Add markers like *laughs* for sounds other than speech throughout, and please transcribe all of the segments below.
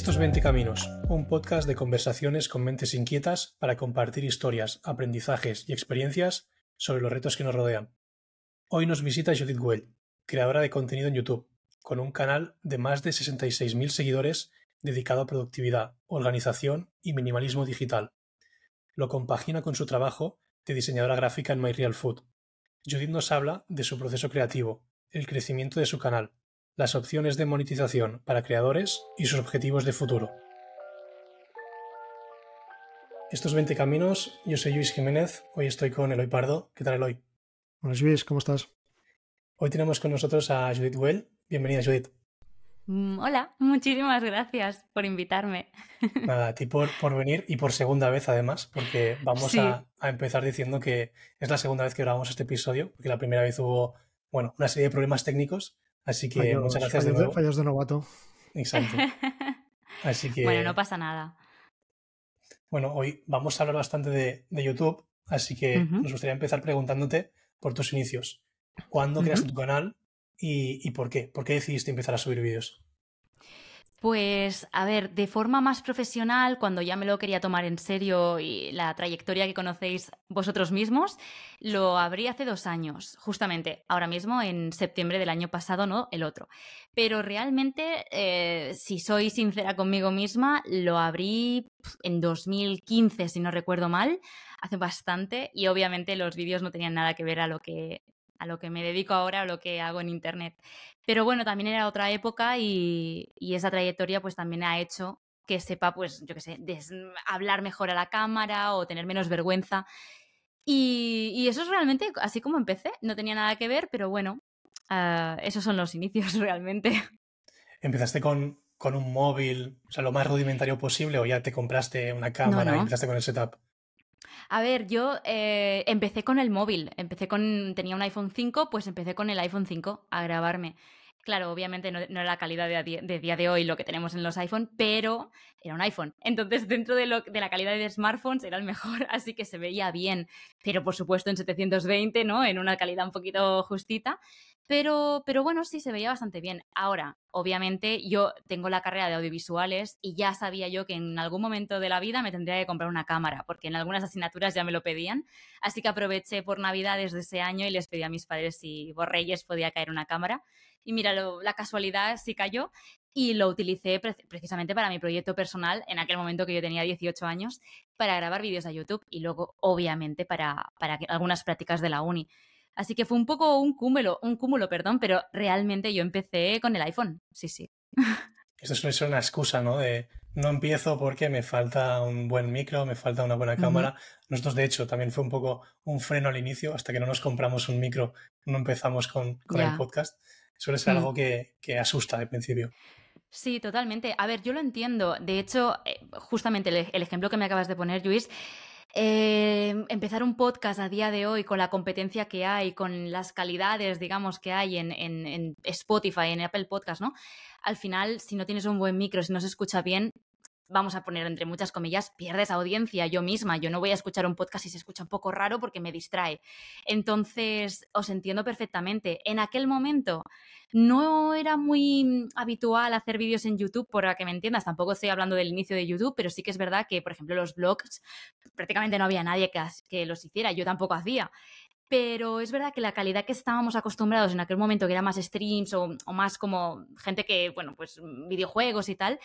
Estos 20 Caminos, un podcast de conversaciones con mentes inquietas para compartir historias, aprendizajes y experiencias sobre los retos que nos rodean. Hoy nos visita Judith Well, creadora de contenido en YouTube, con un canal de más de 66.000 seguidores dedicado a productividad, organización y minimalismo digital. Lo compagina con su trabajo de diseñadora gráfica en MyRealFood. Judith nos habla de su proceso creativo, el crecimiento de su canal, las opciones de monetización para creadores y sus objetivos de futuro. Estos 20 caminos, yo soy Luis Jiménez, hoy estoy con Eloy Pardo. ¿Qué tal, Eloy? Buenos Luis, ¿cómo estás? Hoy tenemos con nosotros a Judith Well. Bienvenida, Judith. Mm, hola, muchísimas gracias por invitarme. *laughs* Nada, a ti por, venir y por segunda vez además, porque vamos a, empezar diciendo que es la segunda vez que grabamos este episodio, porque la primera vez hubo, bueno, una serie de problemas técnicos, así que muchas gracias de nuevo. Fallos de novato. Exacto. *laughs* Así que... Bueno, no pasa nada. Bueno, hoy vamos a hablar bastante de, YouTube, así que nos gustaría empezar preguntándote por tus inicios. ¿Cuándo creaste tu canal y, por qué? ¿Por qué decidiste empezar a subir vídeos? Pues, a ver, de forma más profesional, cuando ya me lo quería tomar en serio y la trayectoria que conocéis vosotros mismos, lo abrí hace dos años, justamente ahora mismo, en septiembre del año pasado, no el otro. Pero realmente, eh, si soy sincera conmigo misma, lo abrí en 2015, si no recuerdo mal, hace bastante, y obviamente los vídeos no tenían nada que ver a lo que a lo que me dedico ahora, a lo que hago en Internet. Pero bueno, también era otra época y, esa trayectoria pues también ha hecho que sepa, pues, yo qué sé, hablar mejor a la cámara o tener menos vergüenza. Y, eso es realmente así como empecé. No tenía nada que ver, pero bueno, ah, esos son los inicios *laughs* realmente. ¿Empezaste con, con, un móvil, o sea, lo más rudimentario posible, o ya te compraste una cámara y empezaste con el setup? A ver, yo eh, empecé con el móvil, empecé con, tenía un iPhone 5, pues empecé con el iPhone 5 a grabarme. Claro, obviamente no, era la calidad de, día de hoy lo que tenemos en los iPhone, pero era un iPhone. Entonces, dentro de, lo, de la calidad de smartphones era el mejor, *laughs* así que se veía bien. Pero por supuesto en 720, ¿no? En una calidad un poquito justita. Pero, pero bueno, sí, se veía bastante bien. Ahora, obviamente, yo tengo la carrera de audiovisuales y ya sabía yo que en algún momento de la vida me tendría que comprar una cámara, porque en algunas asignaturas ya me lo pedían. Así que aproveché por Navidades de ese año y les pedí a mis padres si por Reyes podía caer una cámara. Y mira, la casualidad sí cayó y lo utilicé precisamente para mi proyecto personal en aquel momento que yo tenía 18 años para grabar vídeos a YouTube y luego obviamente para, para algunas prácticas de la uni. Así que fue un poco un cúmulo, un cúmulo, perdón, pero realmente yo empecé con el iPhone. Sí, sí. *laughs* Eso suele ser una excusa, ¿no? De no empiezo porque me falta un buen micro, me falta una buena cámara. Nosotros, de hecho, también fue un poco un freno al inicio, hasta que no nos compramos un micro, no empezamos con, el podcast. Suele ser mm. algo que, asusta de principio. Sí, totalmente. A ver, yo lo entiendo. De hecho, eh, justamente el, ejemplo que me acabas de poner, Luis, eh, empezar un podcast a día de hoy con la competencia que hay, con las calidades, digamos, que hay en, en, Spotify, en Apple Podcast, ¿no? Al final, si no tienes un buen micro, si no se escucha bien, vamos a poner entre muchas comillas, pierdes audiencia yo misma. Yo no voy a escuchar un podcast si se escucha un poco raro porque me distrae. Entonces, os entiendo perfectamente. En aquel momento no era muy habitual hacer vídeos en YouTube, por que me entiendas. Tampoco estoy hablando del inicio de YouTube, pero sí que es verdad que, por ejemplo, los blogs prácticamente no había nadie que, los hiciera. Yo tampoco hacía pero es verdad que la calidad que estábamos acostumbrados en aquel momento, que era más streams o, más como gente que, bueno, pues videojuegos y tal,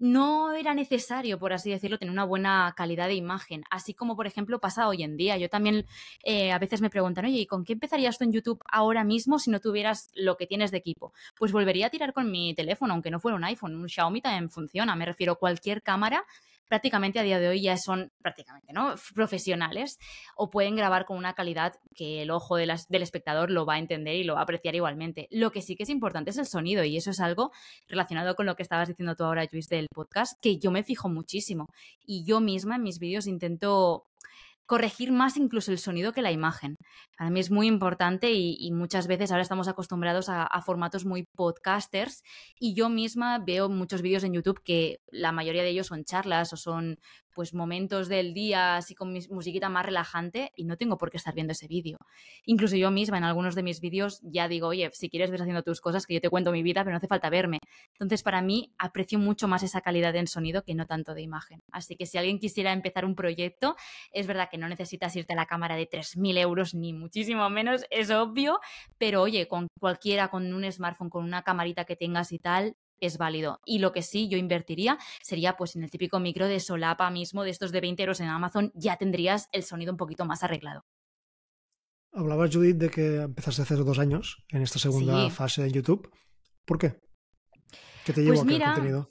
no era necesario, por así decirlo, tener una buena calidad de imagen, así como, por ejemplo, pasa hoy en día. Yo también eh, a veces me preguntan, oye, ¿y con qué empezarías tú en YouTube ahora mismo si no tuvieras lo que tienes de equipo? Pues volvería a tirar con mi teléfono, aunque no fuera un iPhone, un Xiaomi también funciona, me refiero a cualquier cámara prácticamente a día de hoy ya son prácticamente ¿no? profesionales o pueden grabar con una calidad que el ojo del espectador lo va a entender y lo va a apreciar igualmente. Lo que sí que es importante es el sonido y eso es algo relacionado con lo que estabas diciendo tú ahora, Luis, del podcast, que yo me fijo muchísimo y yo misma en mis vídeos intento corregir más incluso el sonido que la imagen. Para mí es muy importante y, muchas veces ahora estamos acostumbrados a, formatos muy podcasters y yo misma veo muchos vídeos en YouTube que la mayoría de ellos son charlas o son pues momentos del día así con mi musiquita más relajante y no tengo por qué estar viendo ese vídeo. Incluso yo misma en algunos de mis vídeos ya digo, oye, si quieres ves haciendo tus cosas, que yo te cuento mi vida, pero no hace falta verme. Entonces, para mí, aprecio mucho más esa calidad en sonido que no tanto de imagen. Así que si alguien quisiera empezar un proyecto, es verdad que no necesitas irte a la cámara de 3.000 euros, ni muchísimo menos, es obvio, pero oye, con cualquiera, con un smartphone, con una camarita que tengas y tal, es válido. Y lo que sí yo invertiría sería pues en el típico micro de solapa mismo, de estos de 20 euros en Amazon, ya tendrías el sonido un poquito más arreglado. Hablabas, Judith, de que empezaste hace dos años en esta segunda fase de YouTube. ¿Por qué? ¿Qué te llevó pues a crear contenido?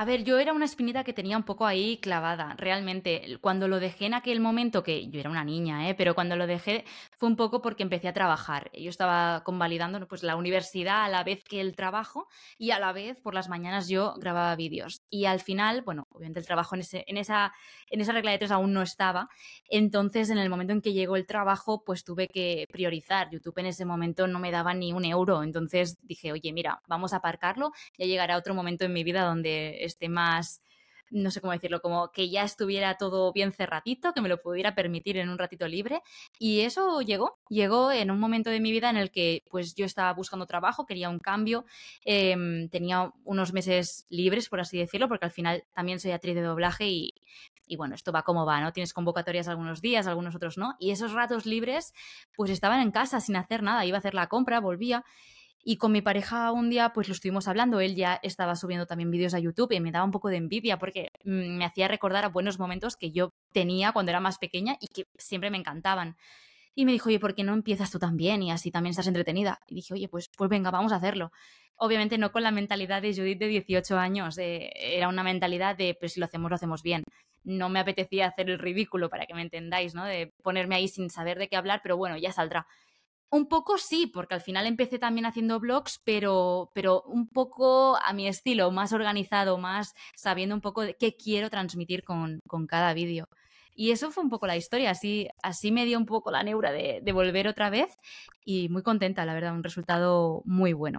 A ver, yo era una espinita que tenía un poco ahí clavada, realmente. Cuando lo dejé en aquel momento, que yo era una niña, ¿eh? pero cuando lo dejé fue un poco porque empecé a trabajar. Yo estaba convalidando pues, la universidad a la vez que el trabajo y a la vez por las mañanas yo grababa vídeos. Y al final, bueno, obviamente el trabajo en, ese, en, esa, en esa regla de tres aún no estaba. Entonces, en el momento en que llegó el trabajo, pues tuve que priorizar. YouTube en ese momento no me daba ni un euro. Entonces dije, oye, mira, vamos a aparcarlo. Ya llegará otro momento en mi vida donde esté más, no sé cómo decirlo, como que ya estuviera todo bien cerradito, que me lo pudiera permitir en un ratito libre. Y eso llegó, llegó en un momento de mi vida en el que pues yo estaba buscando trabajo, quería un cambio, em, tenía unos meses libres, por así decirlo, porque al final también soy actriz de doblaje y, y bueno, esto va como va, ¿no? Tienes convocatorias algunos días, algunos otros no. Y esos ratos libres, pues estaban en casa sin hacer nada, iba a hacer la compra, volvía. Y con mi pareja un día, pues lo estuvimos hablando, él ya estaba subiendo también vídeos a YouTube y me daba un poco de envidia porque mm, me hacía recordar a buenos momentos que yo tenía cuando era más pequeña y que siempre me encantaban. Y me dijo, oye, ¿por qué no empiezas tú también? Y así también estás entretenida. Y dije, oye, pues, pues venga, vamos a hacerlo. Obviamente no con la mentalidad de Judith de 18 años, era una mentalidad de, pues si lo hacemos, lo hacemos bien. No me apetecía hacer el ridículo, para que me entendáis, ¿no? De ponerme ahí sin saber de qué hablar, pero bueno, ya saldrá. Un poco sí, porque al final empecé también haciendo blogs, pero, pero un poco a mi estilo, más organizado, más sabiendo un poco de qué quiero transmitir con, cada vídeo. Y eso fue un poco la historia, así, así me dio un poco la neura de, volver otra vez y muy contenta, la verdad, un resultado muy bueno.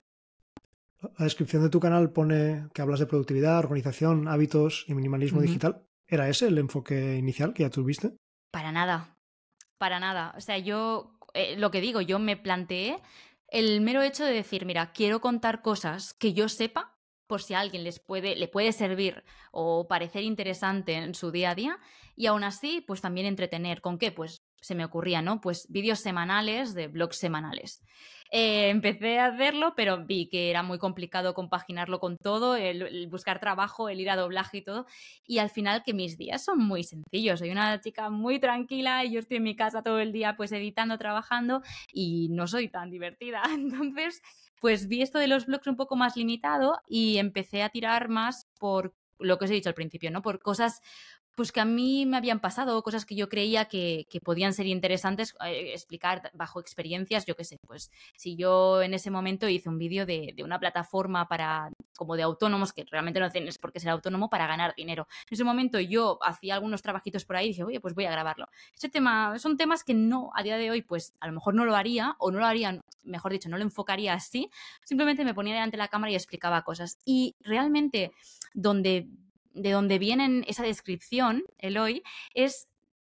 La descripción de tu canal pone que hablas de productividad, organización, hábitos y minimalismo digital. ¿Era ese el enfoque inicial que ya tuviste? Para nada, para nada. O sea, yo eh, lo que digo, yo me planteé el mero hecho de decir, mira, quiero contar cosas que yo sepa por si a alguien les puede, le puede servir o parecer interesante en su día a día y aún así, pues también entretener. ¿Con qué? Pues se me ocurría, ¿no? Pues vídeos semanales de blogs semanales. Eh, empecé a hacerlo, pero vi que era muy complicado compaginarlo con todo, el, buscar trabajo, el ir a doblaje y todo. Y al final que mis días son muy sencillos. Soy una chica muy tranquila y yo estoy en mi casa todo el día pues editando, trabajando y no soy tan divertida. *laughs* Entonces, pues vi esto de los blogs un poco más limitado y empecé a tirar más por lo que os he dicho al principio, ¿no? Por cosas pues que a mí me habían pasado, cosas que yo creía que, podían ser interesantes eh, explicar bajo experiencias, yo qué sé, pues si yo en ese momento hice un vídeo de, una plataforma para, como de autónomos, que realmente no tienes por qué ser autónomo para ganar dinero. En ese momento yo hacía algunos trabajitos por ahí y dije, oye, pues voy a grabarlo. Ese tema, son temas que no, a día de hoy, pues a lo mejor no lo haría, o no lo haría, mejor dicho, no lo enfocaría así, simplemente me ponía delante de la cámara y explicaba cosas. Y realmente donde de donde viene esa descripción, Eloy, es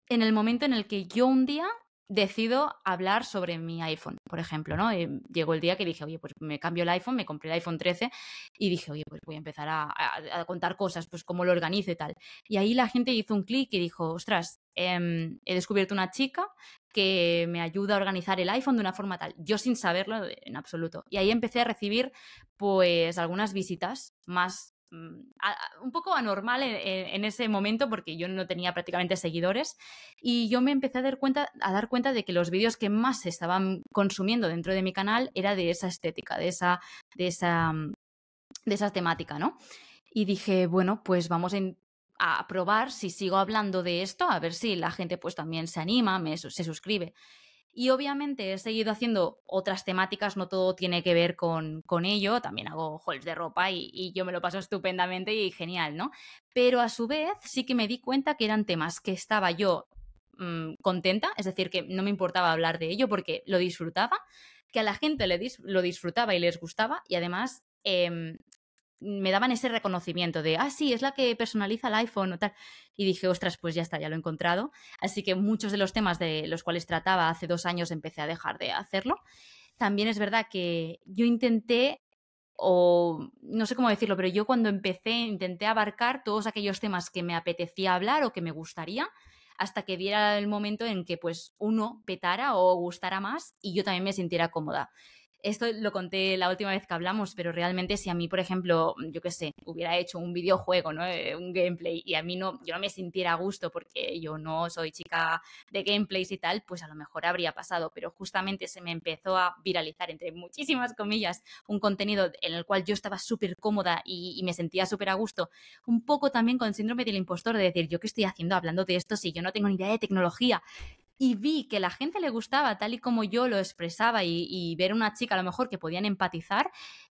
en el momento en el que yo un día decido hablar sobre mi iPhone, por ejemplo, ¿no? Eh, llegó el día que dije, oye, pues me cambio el iPhone, me compré el iPhone 13 y dije, oye, pues voy a empezar a, contar cosas, pues cómo lo organizo y tal. Y ahí la gente hizo un clic y dijo, ostras, em, he descubierto una chica que me ayuda a organizar el iPhone de una forma tal, yo sin saberlo en absoluto. Y ahí empecé a recibir, pues, algunas visitas más un poco anormal en, ese momento porque yo no tenía prácticamente seguidores y yo me empecé a dar cuenta, a dar cuenta de que los vídeos que más se estaban consumiendo dentro de mi canal era de esa estética, de esa, de esa, mm, de esa temática, ¿no? Y dije, bueno, pues vamos a, probar si sigo hablando de esto, a ver si la gente pues también se anima, me, se suscribe. Y obviamente he seguido haciendo otras temáticas, no todo tiene que ver con, con ello, también hago hauls de ropa y, yo me lo paso estupendamente y genial, ¿no? Pero a su vez sí que me di cuenta que eran temas que estaba yo mm, contenta, es decir, que no me importaba hablar de ello porque lo disfrutaba, que a la gente le lo disfrutaba y les gustaba y además em, me daban ese reconocimiento de, ah, sí, es la que personaliza el iPhone o tal. Y dije, ostras, pues ya está, ya lo he encontrado. Así que muchos de los temas de los cuales trataba hace dos años empecé a dejar de hacerlo. También es verdad que yo intenté o no sé cómo decirlo, pero yo cuando empecé intenté abarcar todos aquellos temas que me apetecía hablar o que me gustaría hasta que diera el momento en que pues uno petara o gustara más y yo también me sintiera cómoda. Esto lo conté la última vez que hablamos, pero realmente si a mí, por ejemplo, yo qué sé, hubiera hecho un videojuego, ¿no? Eh, un gameplay y a mí no, yo no me sintiera a gusto porque yo no soy chica de gameplays y tal, pues a lo mejor habría pasado, pero justamente se me empezó a viralizar, entre muchísimas comillas, un contenido en el cual yo estaba súper cómoda y, me sentía súper a gusto, un poco también con el síndrome del impostor de decir, yo qué estoy haciendo hablando de esto si yo no tengo ni idea de tecnología y vi que la gente le gustaba tal y como yo lo expresaba y, ver una chica a lo mejor que podían empatizar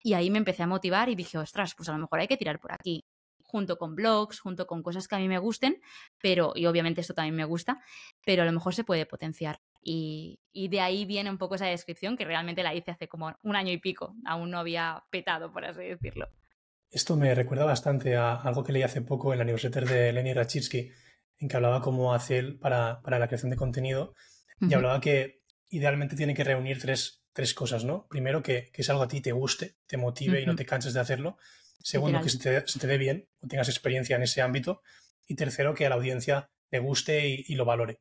y ahí me empecé a motivar y dije, ostras, pues a lo mejor hay que tirar por aquí junto con blogs, junto con cosas que a mí me gusten, pero, y obviamente esto también me gusta, pero a lo mejor se puede potenciar. Y, de ahí viene un poco esa descripción que realmente la hice hace como un año y pico, aún no había petado, por así decirlo. Esto me recuerda bastante a algo que leí hace poco en la newsletter de Lenny Rachitsky, en que hablaba cómo hace él para, para la creación de contenido y hablaba que idealmente tiene que reunir tres, tres cosas, ¿no? Primero, que, que, es algo a ti te guste, te motive y no te canses de hacerlo. Segundo, que se te, se te, dé bien o tengas experiencia en ese ámbito. Y tercero, que a la audiencia le guste y, y lo valore.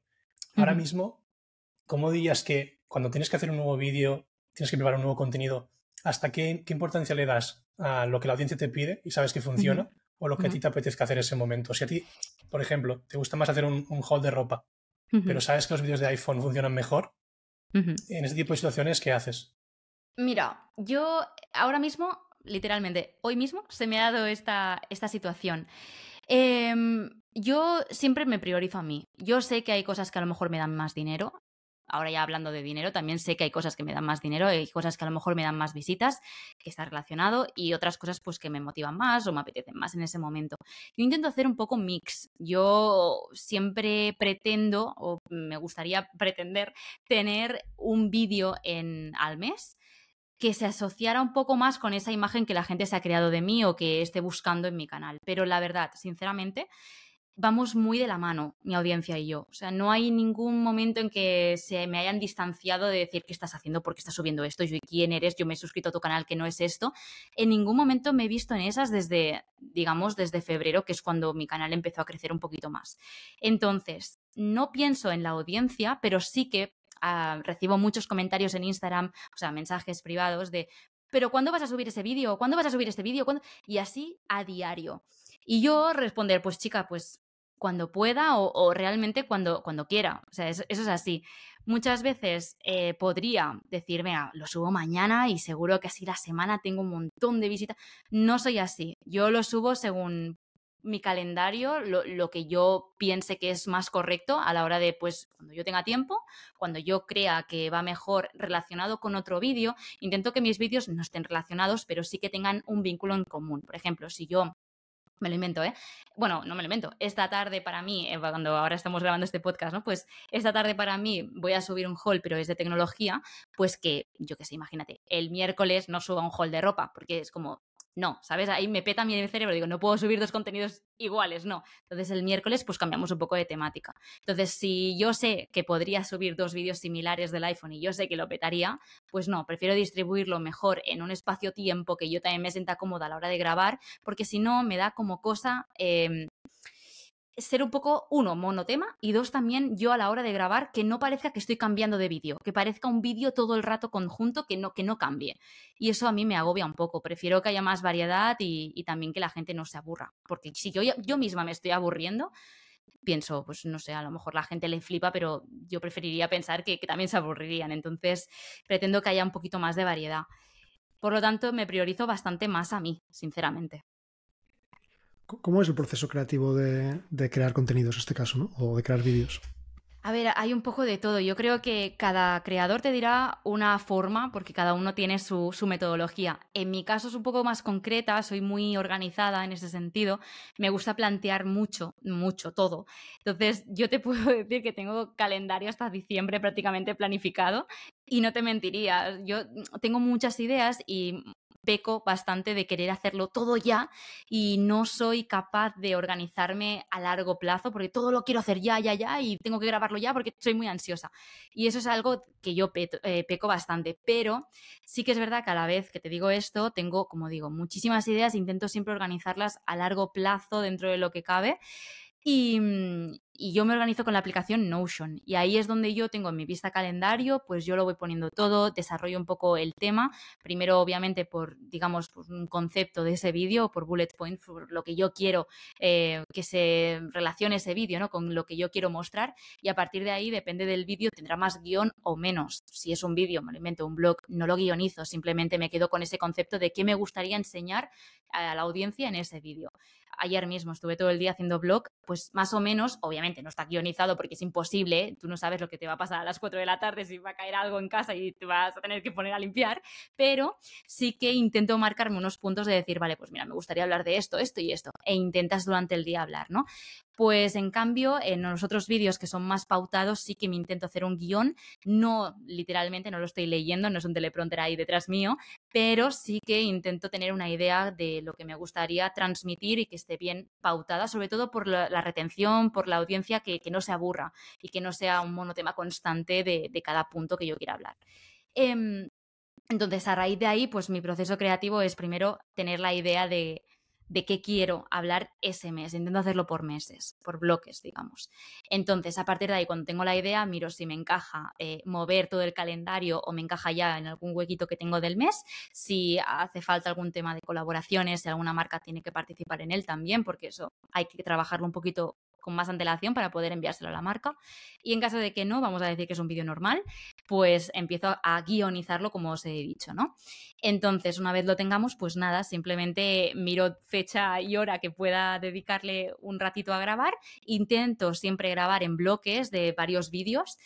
Ahora mismo, ¿cómo dirías que cuando tienes que hacer un nuevo vídeo, tienes que preparar un nuevo contenido, ¿hasta qué, qué, importancia le das a lo que la audiencia te pide y sabes que funciona? O lo que a ti te apetezca hacer en ese momento. Si a ti, por ejemplo, te gusta más hacer un, un haul de ropa, pero sabes que los vídeos de iPhone funcionan mejor, en ese tipo de situaciones, ¿qué haces? Mira, yo ahora mismo, literalmente, hoy mismo se me ha dado esta, esta situación. Eh, yo siempre me priorizo a mí. Yo sé que hay cosas que a lo mejor me dan más dinero ahora ya hablando de dinero, también sé que hay cosas que me dan más dinero, hay cosas que a lo mejor me dan más visitas, que está relacionado, y otras cosas pues que me motivan más o me apetecen más en ese momento. Yo intento hacer un poco mix. Yo siempre pretendo, o me gustaría pretender, tener un vídeo en al mes que se asociara un poco más con esa imagen que la gente se ha creado de mí o que esté buscando en mi canal. Pero la verdad, sinceramente, vamos muy de la mano, mi audiencia y yo. O sea, no hay ningún momento en que se me hayan distanciado de decir qué estás haciendo, por qué estás subiendo esto, yo quién eres, yo me he suscrito a tu canal, que no es esto. En ningún momento me he visto en esas desde, digamos, desde febrero, que es cuando mi canal empezó a crecer un poquito más. Entonces, no pienso en la audiencia, pero sí que uh, recibo muchos comentarios en Instagram, o sea, mensajes privados de, pero ¿cuándo vas a subir ese vídeo? ¿Cuándo vas a subir este vídeo? Y así a diario. Y yo responder, pues chica, pues cuando pueda o, realmente cuando, cuando quiera. O sea, eso, es así. Muchas veces eh, podría decir, venga, lo subo mañana y seguro que así la semana tengo un montón de visitas. No soy así. Yo lo subo según mi calendario, lo, lo, que yo piense que es más correcto a la hora de, pues, cuando yo tenga tiempo, cuando yo crea que va mejor relacionado con otro vídeo, intento que mis vídeos no estén relacionados, pero sí que tengan un vínculo en común. Por ejemplo, si yo me lo invento, ¿eh? Bueno, no me lo invento. Esta tarde para mí, eh, cuando ahora estamos grabando este podcast, ¿no? Pues esta tarde para mí voy a subir un haul, pero es de tecnología, pues que, yo qué sé, imagínate, el miércoles no suba un haul de ropa, porque es como, no, ¿sabes? Ahí me peta mi cerebro, digo, no puedo subir dos contenidos iguales, no. Entonces el miércoles pues cambiamos un poco de temática. Entonces si yo sé que podría subir dos vídeos similares del iPhone y yo sé que lo petaría, pues no, prefiero distribuirlo mejor en un espacio-tiempo que yo también me sienta cómoda a la hora de grabar, porque si no me da como cosa... Eh, ser un poco, uno, monotema y dos, también yo a la hora de grabar que no parezca que estoy cambiando de vídeo, que parezca un vídeo todo el rato conjunto que no, que no cambie. Y eso a mí me agobia un poco. Prefiero que haya más variedad y, también que la gente no se aburra. Porque si yo, yo misma me estoy aburriendo, pienso, pues no sé, a lo mejor la gente le flipa, pero yo preferiría pensar que, que también se aburrirían. Entonces, pretendo que haya un poquito más de variedad. Por lo tanto, me priorizo bastante más a mí, sinceramente. ¿Cómo es el proceso creativo de, crear contenidos en este caso, ¿no? O de crear vídeos. A ver, hay un poco de todo. Yo creo que cada creador te dirá una forma, porque cada uno tiene su, su, metodología. En mi caso es un poco más concreta, soy muy organizada en ese sentido. Me gusta plantear mucho, mucho, todo. Entonces, yo te *laughs* puedo decir que tengo calendario hasta diciembre prácticamente planificado y no te mentiría. Yo tengo muchas ideas y peco bastante de querer hacerlo todo ya y no soy capaz de organizarme a largo plazo porque todo lo quiero hacer ya, ya, ya y tengo que grabarlo ya porque soy muy ansiosa. Y eso es algo que yo eh, peco bastante, pero sí que es verdad que a la vez que te digo esto, tengo, como digo, muchísimas ideas, intento siempre organizarlas a largo plazo dentro de lo que cabe. Y, mm, y yo me organizo con la aplicación Notion y ahí es donde yo tengo en mi vista calendario, pues yo lo voy poniendo todo, desarrollo un poco el tema, primero obviamente por, digamos, un concepto de ese vídeo, por bullet point, por lo que yo quiero eh, que se relacione ese vídeo, ¿no? Con lo que yo quiero mostrar y a partir de ahí, depende del vídeo, tendrá más guion o menos. Si es un vídeo, me lo invento, un blog, no lo guionizo, simplemente me quedo con ese concepto de qué me gustaría enseñar a la audiencia en ese vídeo. Ayer mismo estuve todo el día haciendo blog, pues más o menos, obviamente, no está guionizado porque es imposible, tú no sabes lo que te va a pasar a las 4 de la tarde, si va a caer algo en casa y te vas a tener que poner a limpiar, pero sí que intento marcarme unos puntos de decir, vale, pues mira, me gustaría hablar de esto, esto y esto, e intentas durante el día hablar, ¿no? Pues en cambio, en los otros vídeos que son más pautados, sí que me intento hacer un guion, no literalmente, no lo estoy leyendo, no es un teleprompter ahí detrás mío, pero sí que intento tener una idea de lo que me gustaría transmitir y que esté bien pautada, sobre todo por la, retención, por la audiencia, que, no se aburra y que no sea un monotema constante de, cada punto que yo quiera hablar. Em, entonces, a raíz de ahí, pues mi proceso creativo es primero tener la idea de, de qué quiero hablar ese mes. Intento hacerlo por meses, por bloques, digamos. Entonces, a partir de ahí, cuando tengo la idea, miro si me encaja eh, mover todo el calendario o me encaja ya en algún huequito que tengo del mes, si hace falta algún tema de colaboraciones, si alguna marca tiene que participar en él también, porque eso hay que trabajarlo un poquito con más antelación para poder enviárselo a la marca. Y en caso de que no, vamos a decir que es un vídeo normal, pues empiezo a guionizarlo como os he dicho, ¿no? Entonces, una vez lo tengamos, pues nada, simplemente miro fecha y hora que pueda dedicarle un ratito a grabar. Intento siempre grabar en bloques de varios vídeos.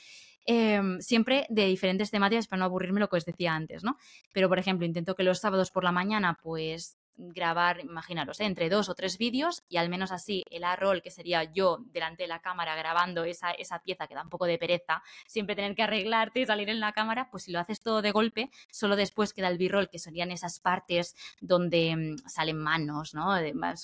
Em, siempre de diferentes temáticas para no aburrirme lo que os decía antes, ¿no? Pero, por ejemplo, intento que los sábados por la mañana, pues grabar, imaginaros, ¿eh? entre dos o tres vídeos y al menos así el A-roll, que sería yo delante de la cámara grabando esa, esa pieza que da un poco de pereza, siempre tener que arreglarte y salir en la cámara, pues si lo haces todo de golpe, solo después queda el B-roll, que serían esas partes donde mm, salen manos, ¿no?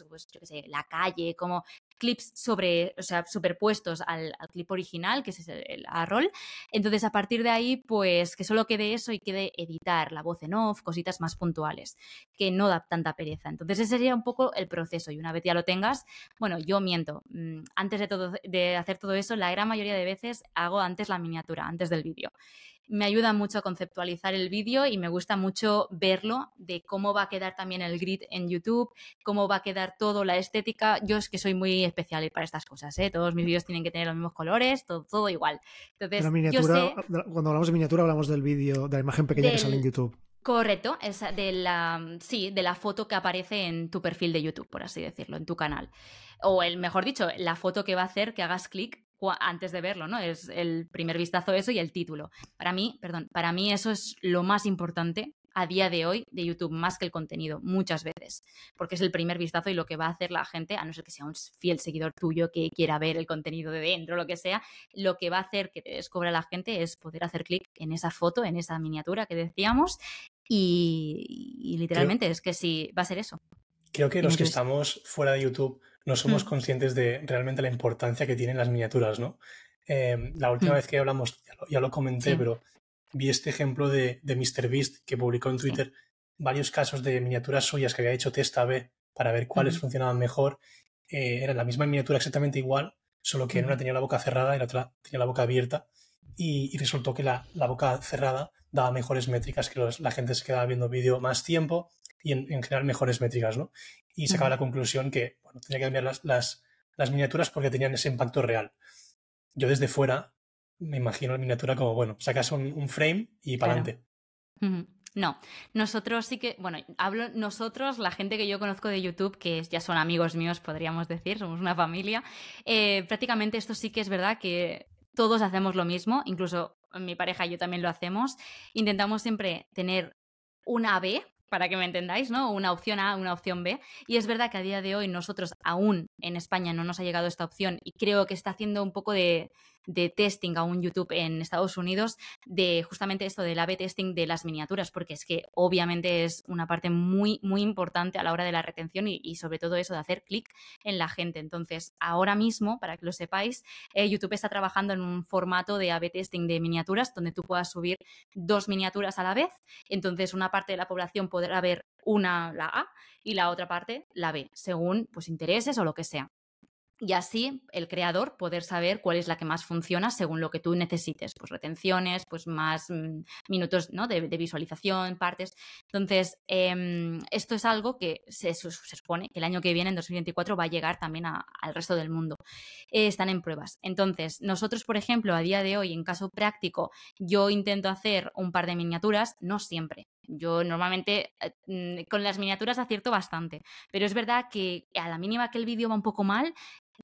Pues, yo qué sé, la calle, como clips sobre, o sea, superpuestos al, clip original, que es el, A-roll. Entonces, a partir de ahí, pues que solo quede eso y quede editar la voz en off, cositas más puntuales, que no da tanta pereza. Entonces, ese sería un poco el proceso. Y una vez ya lo tengas, bueno, yo miento. Mm, antes de, todo, de hacer todo eso, la gran mayoría de veces hago antes la miniatura, antes del vídeo me ayuda mucho a conceptualizar el vídeo y me gusta mucho verlo de cómo va a quedar también el grid en YouTube, cómo va a quedar todo, la estética. Yo es que soy muy especial para estas cosas, ¿eh? Todos mis vídeos tienen que tener los mismos colores, todo, todo igual. Entonces, cuando hablamos de miniatura hablamos del vídeo, de la imagen pequeña que sale en YouTube. Correcto, es de la, sí, de la foto que aparece en tu perfil de YouTube, por así decirlo, en tu canal. O el, mejor dicho, la foto que va a hacer que hagas clic antes de verlo, ¿no? Es el primer vistazo eso y el título. Para mí, perdón, para mí eso es lo más importante a día de hoy de YouTube, más que el contenido, muchas veces, porque es el primer vistazo y lo que va a hacer la gente, a no ser que sea un fiel seguidor tuyo que quiera ver el contenido de dentro, lo que sea, lo que va a hacer que te descubra la gente es poder hacer clic en esa foto, en esa miniatura que decíamos, y, literalmente es que sí, va a ser eso. Creo que los que estamos fuera de YouTube no somos mm. conscientes de realmente la importancia que tienen las miniaturas, ¿no? Em, la última mm. vez que hablamos, ya lo, comenté, pero vi este ejemplo de, de MrBeast que publicó en Twitter varios casos de miniaturas suyas que había hecho test A-B para ver cuáles funcionaban mejor. Eh, era la misma miniatura exactamente igual, solo que en una tenía la boca cerrada y la otra tenía la boca abierta. Y, resultó que la, la, boca cerrada daba mejores métricas, que la gente se quedaba viendo vídeo más tiempo y en, general mejores métricas, ¿no? Y sacaba la conclusión que bueno, tenía que cambiar las, las, las, miniaturas porque tenían ese impacto real. Yo desde fuera me imagino la miniatura como, bueno, sacas un, un frame y para adelante. No, nosotros sí que, bueno, hablo nosotros, la gente que yo conozco de YouTube, que ya son amigos míos, podríamos *laughs* decir, somos una familia, eh, prácticamente esto sí que es verdad que todos hacemos lo mismo, incluso mi pareja y yo también lo hacemos. Intentamos siempre tener una B, para que me entendáis, ¿no? Una opción A, una opción B. Y es verdad que a día de hoy nosotros aún en España no nos ha llegado esta opción y creo que está haciendo un poco de, de testing a un YouTube en Estados Unidos de justamente esto del A-B testing de las miniaturas, porque es que obviamente es una parte muy, muy importante a la hora de la retención y, sobre todo eso de hacer clic en la gente. Entonces, ahora mismo, para que lo sepáis, eh, YouTube está trabajando en un formato de A-B testing de miniaturas donde tú puedas subir dos miniaturas a la vez. Entonces, una parte de la población podrá ver una, la A, y la otra parte la B, según pues intereses o lo que sea y así el creador poder saber cuál es la que más funciona según lo que tú necesites, pues retenciones, pues más mm, minutos ¿no? de, visualización, partes. Entonces, em, esto es algo que se, supone que el año que viene, en 2024, va a llegar también al resto del mundo. Eh, están en pruebas. Entonces, nosotros, por ejemplo, a día de hoy, en caso práctico, yo intento hacer un par de miniaturas, no siempre, yo normalmente eh, mm, con las miniaturas acierto bastante, pero es verdad que a la mínima que el vídeo va un poco mal,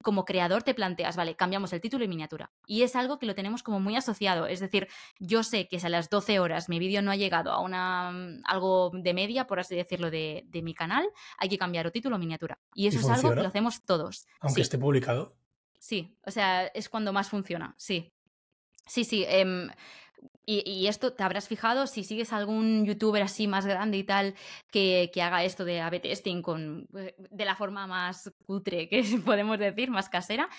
como creador te planteas, vale, cambiamos el título y miniatura. Y es algo que lo tenemos como muy asociado. Es decir, yo sé que si a las 12 horas mi vídeo no ha llegado a una mm, algo de media, por así decirlo, de, mi canal, hay que cambiar o título o miniatura. Y eso es algo que lo hacemos todos. Aunque esté publicado. Sí, o sea, es cuando más funciona, sí. Sí, sí. Em, y, esto te habrás fijado si sigues algún youtuber así más grande y tal que, que haga esto de A-B testing con, eh, de la forma más cutre que *laughs* podemos decir, más casera,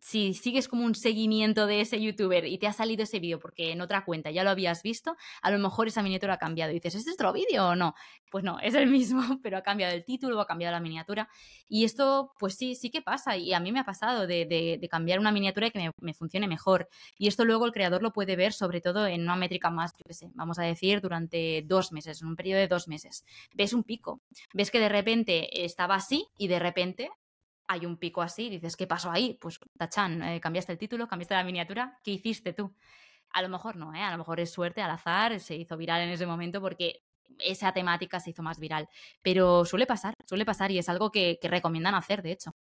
si sigues como un seguimiento de ese youtuber y te ha salido ese vídeo porque en otra cuenta ya lo habías visto, a lo mejor esa miniatura ha cambiado y dices, ¿es otro vídeo o no? Pues no, es el mismo, *laughs* pero ha cambiado el título ha cambiado la miniatura. Y esto, pues sí, sí que pasa y a mí me ha pasado de, de, cambiar una miniatura y que me, me, funcione mejor. Y esto luego el creador lo puede ver sobre todo en una métrica más, yo qué sé, vamos a decir, durante dos meses, en un periodo de dos meses. Ves un pico, ves que de repente estaba así y de repente hay un pico así, dices, ¿qué pasó ahí? Pues, Tachan, eh, cambiaste el título, cambiaste la miniatura, ¿qué hiciste tú? A lo mejor no, ¿eh? a lo mejor es suerte, al azar, se hizo viral en ese momento porque esa temática se hizo más viral. Pero suele pasar, suele pasar y es algo que, recomiendan hacer, de hecho.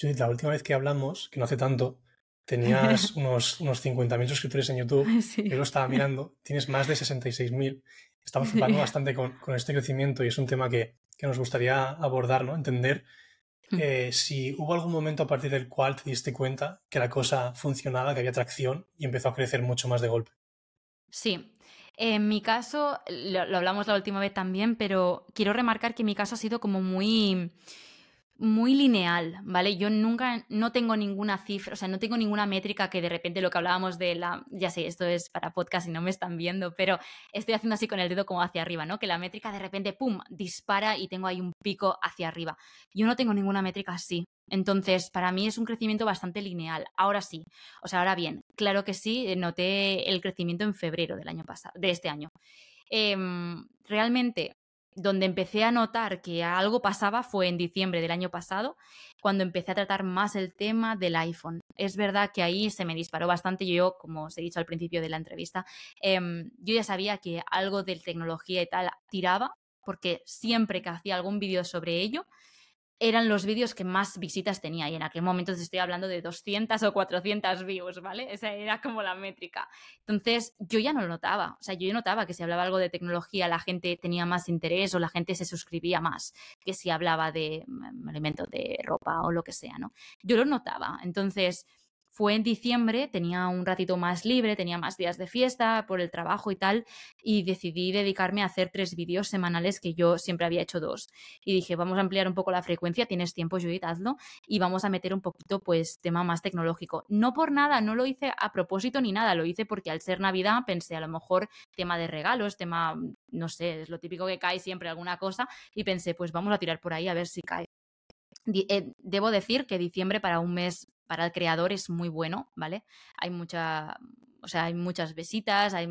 Judith, la última vez que hablamos, que no hace tanto, tenías *laughs* unos, unos 50.000 suscriptores en YouTube. *laughs* Yo lo estaba mirando, tienes más de 66.000. Estamos flipando *laughs* bastante con, con, este crecimiento y es un tema que, que nos gustaría abordar, ¿no? Entender. Eh, si hubo algún momento a partir del cual te diste cuenta que la cosa funcionaba, que había tracción y empezó a crecer mucho más de golpe. Sí. En mi caso, lo, lo hablamos la última vez también, pero quiero remarcar que mi caso ha sido como muy muy lineal, ¿vale? Yo nunca, no tengo ninguna cifra, o sea, no tengo ninguna métrica que de repente lo que hablábamos de la, ya sé, esto es para podcast y no me están viendo, pero estoy haciendo así con el dedo como hacia arriba, ¿no? Que la métrica de repente, ¡pum!, dispara y tengo ahí un pico hacia arriba. Yo no tengo ninguna métrica así. Entonces, para mí es un crecimiento bastante lineal. Ahora sí, o sea, ahora bien, claro que sí, noté el crecimiento en febrero del año pasado, de este año. Em, realmente donde empecé a notar que algo pasaba fue en diciembre del año pasado, cuando empecé a tratar más el tema del iPhone. Es verdad que ahí se me disparó bastante. Yo, como os he dicho al principio de la entrevista, em, yo ya sabía que algo de tecnología y tal tiraba, porque siempre que hacía algún vídeo sobre ello, eran los vídeos que más visitas tenía y en aquel momento te estoy hablando de 200 o 400 views, ¿vale? *laughs* Esa era como la métrica. Entonces yo ya no lo notaba, o sea, yo notaba que si hablaba algo de tecnología la gente tenía más interés o la gente se suscribía más que si hablaba de mm, alimentos de ropa o lo que sea, ¿no? Yo lo notaba, entonces fue en diciembre, tenía un ratito más libre, tenía más días de fiesta por el trabajo y tal, y decidí dedicarme a hacer tres vídeos semanales que yo siempre había hecho dos. Y dije, vamos a ampliar un poco la frecuencia, tienes tiempo, Judith, hazlo, y vamos a meter un poquito, pues, tema más tecnológico. No por nada, no lo hice a propósito ni nada, lo hice porque al ser Navidad pensé, a lo mejor tema de regalos, tema, no sé, es lo típico que cae siempre alguna cosa, y pensé, pues vamos a tirar por ahí a ver si cae. Eh, debo decir que diciembre para un mes para el creador es muy bueno, ¿vale? Hay mucha, o sea, hay muchas visitas, hay,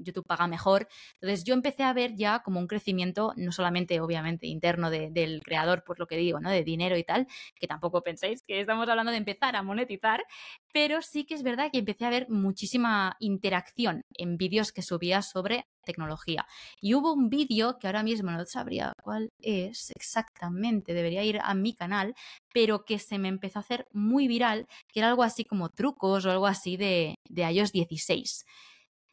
YouTube paga mejor. Entonces yo empecé a ver ya como un crecimiento, no solamente obviamente interno del creador, por lo que digo, ¿no? De dinero y tal, que tampoco penséis que estamos hablando de empezar a monetizar, pero sí que es verdad que empecé a ver muchísima interacción en vídeos que subía sobre tecnología. Y hubo un vídeo que ahora mismo no sabría cuál es exactamente, debería ir a mi canal, pero que se me empezó a hacer muy viral, que era algo así como trucos o algo así de, de iOS 16.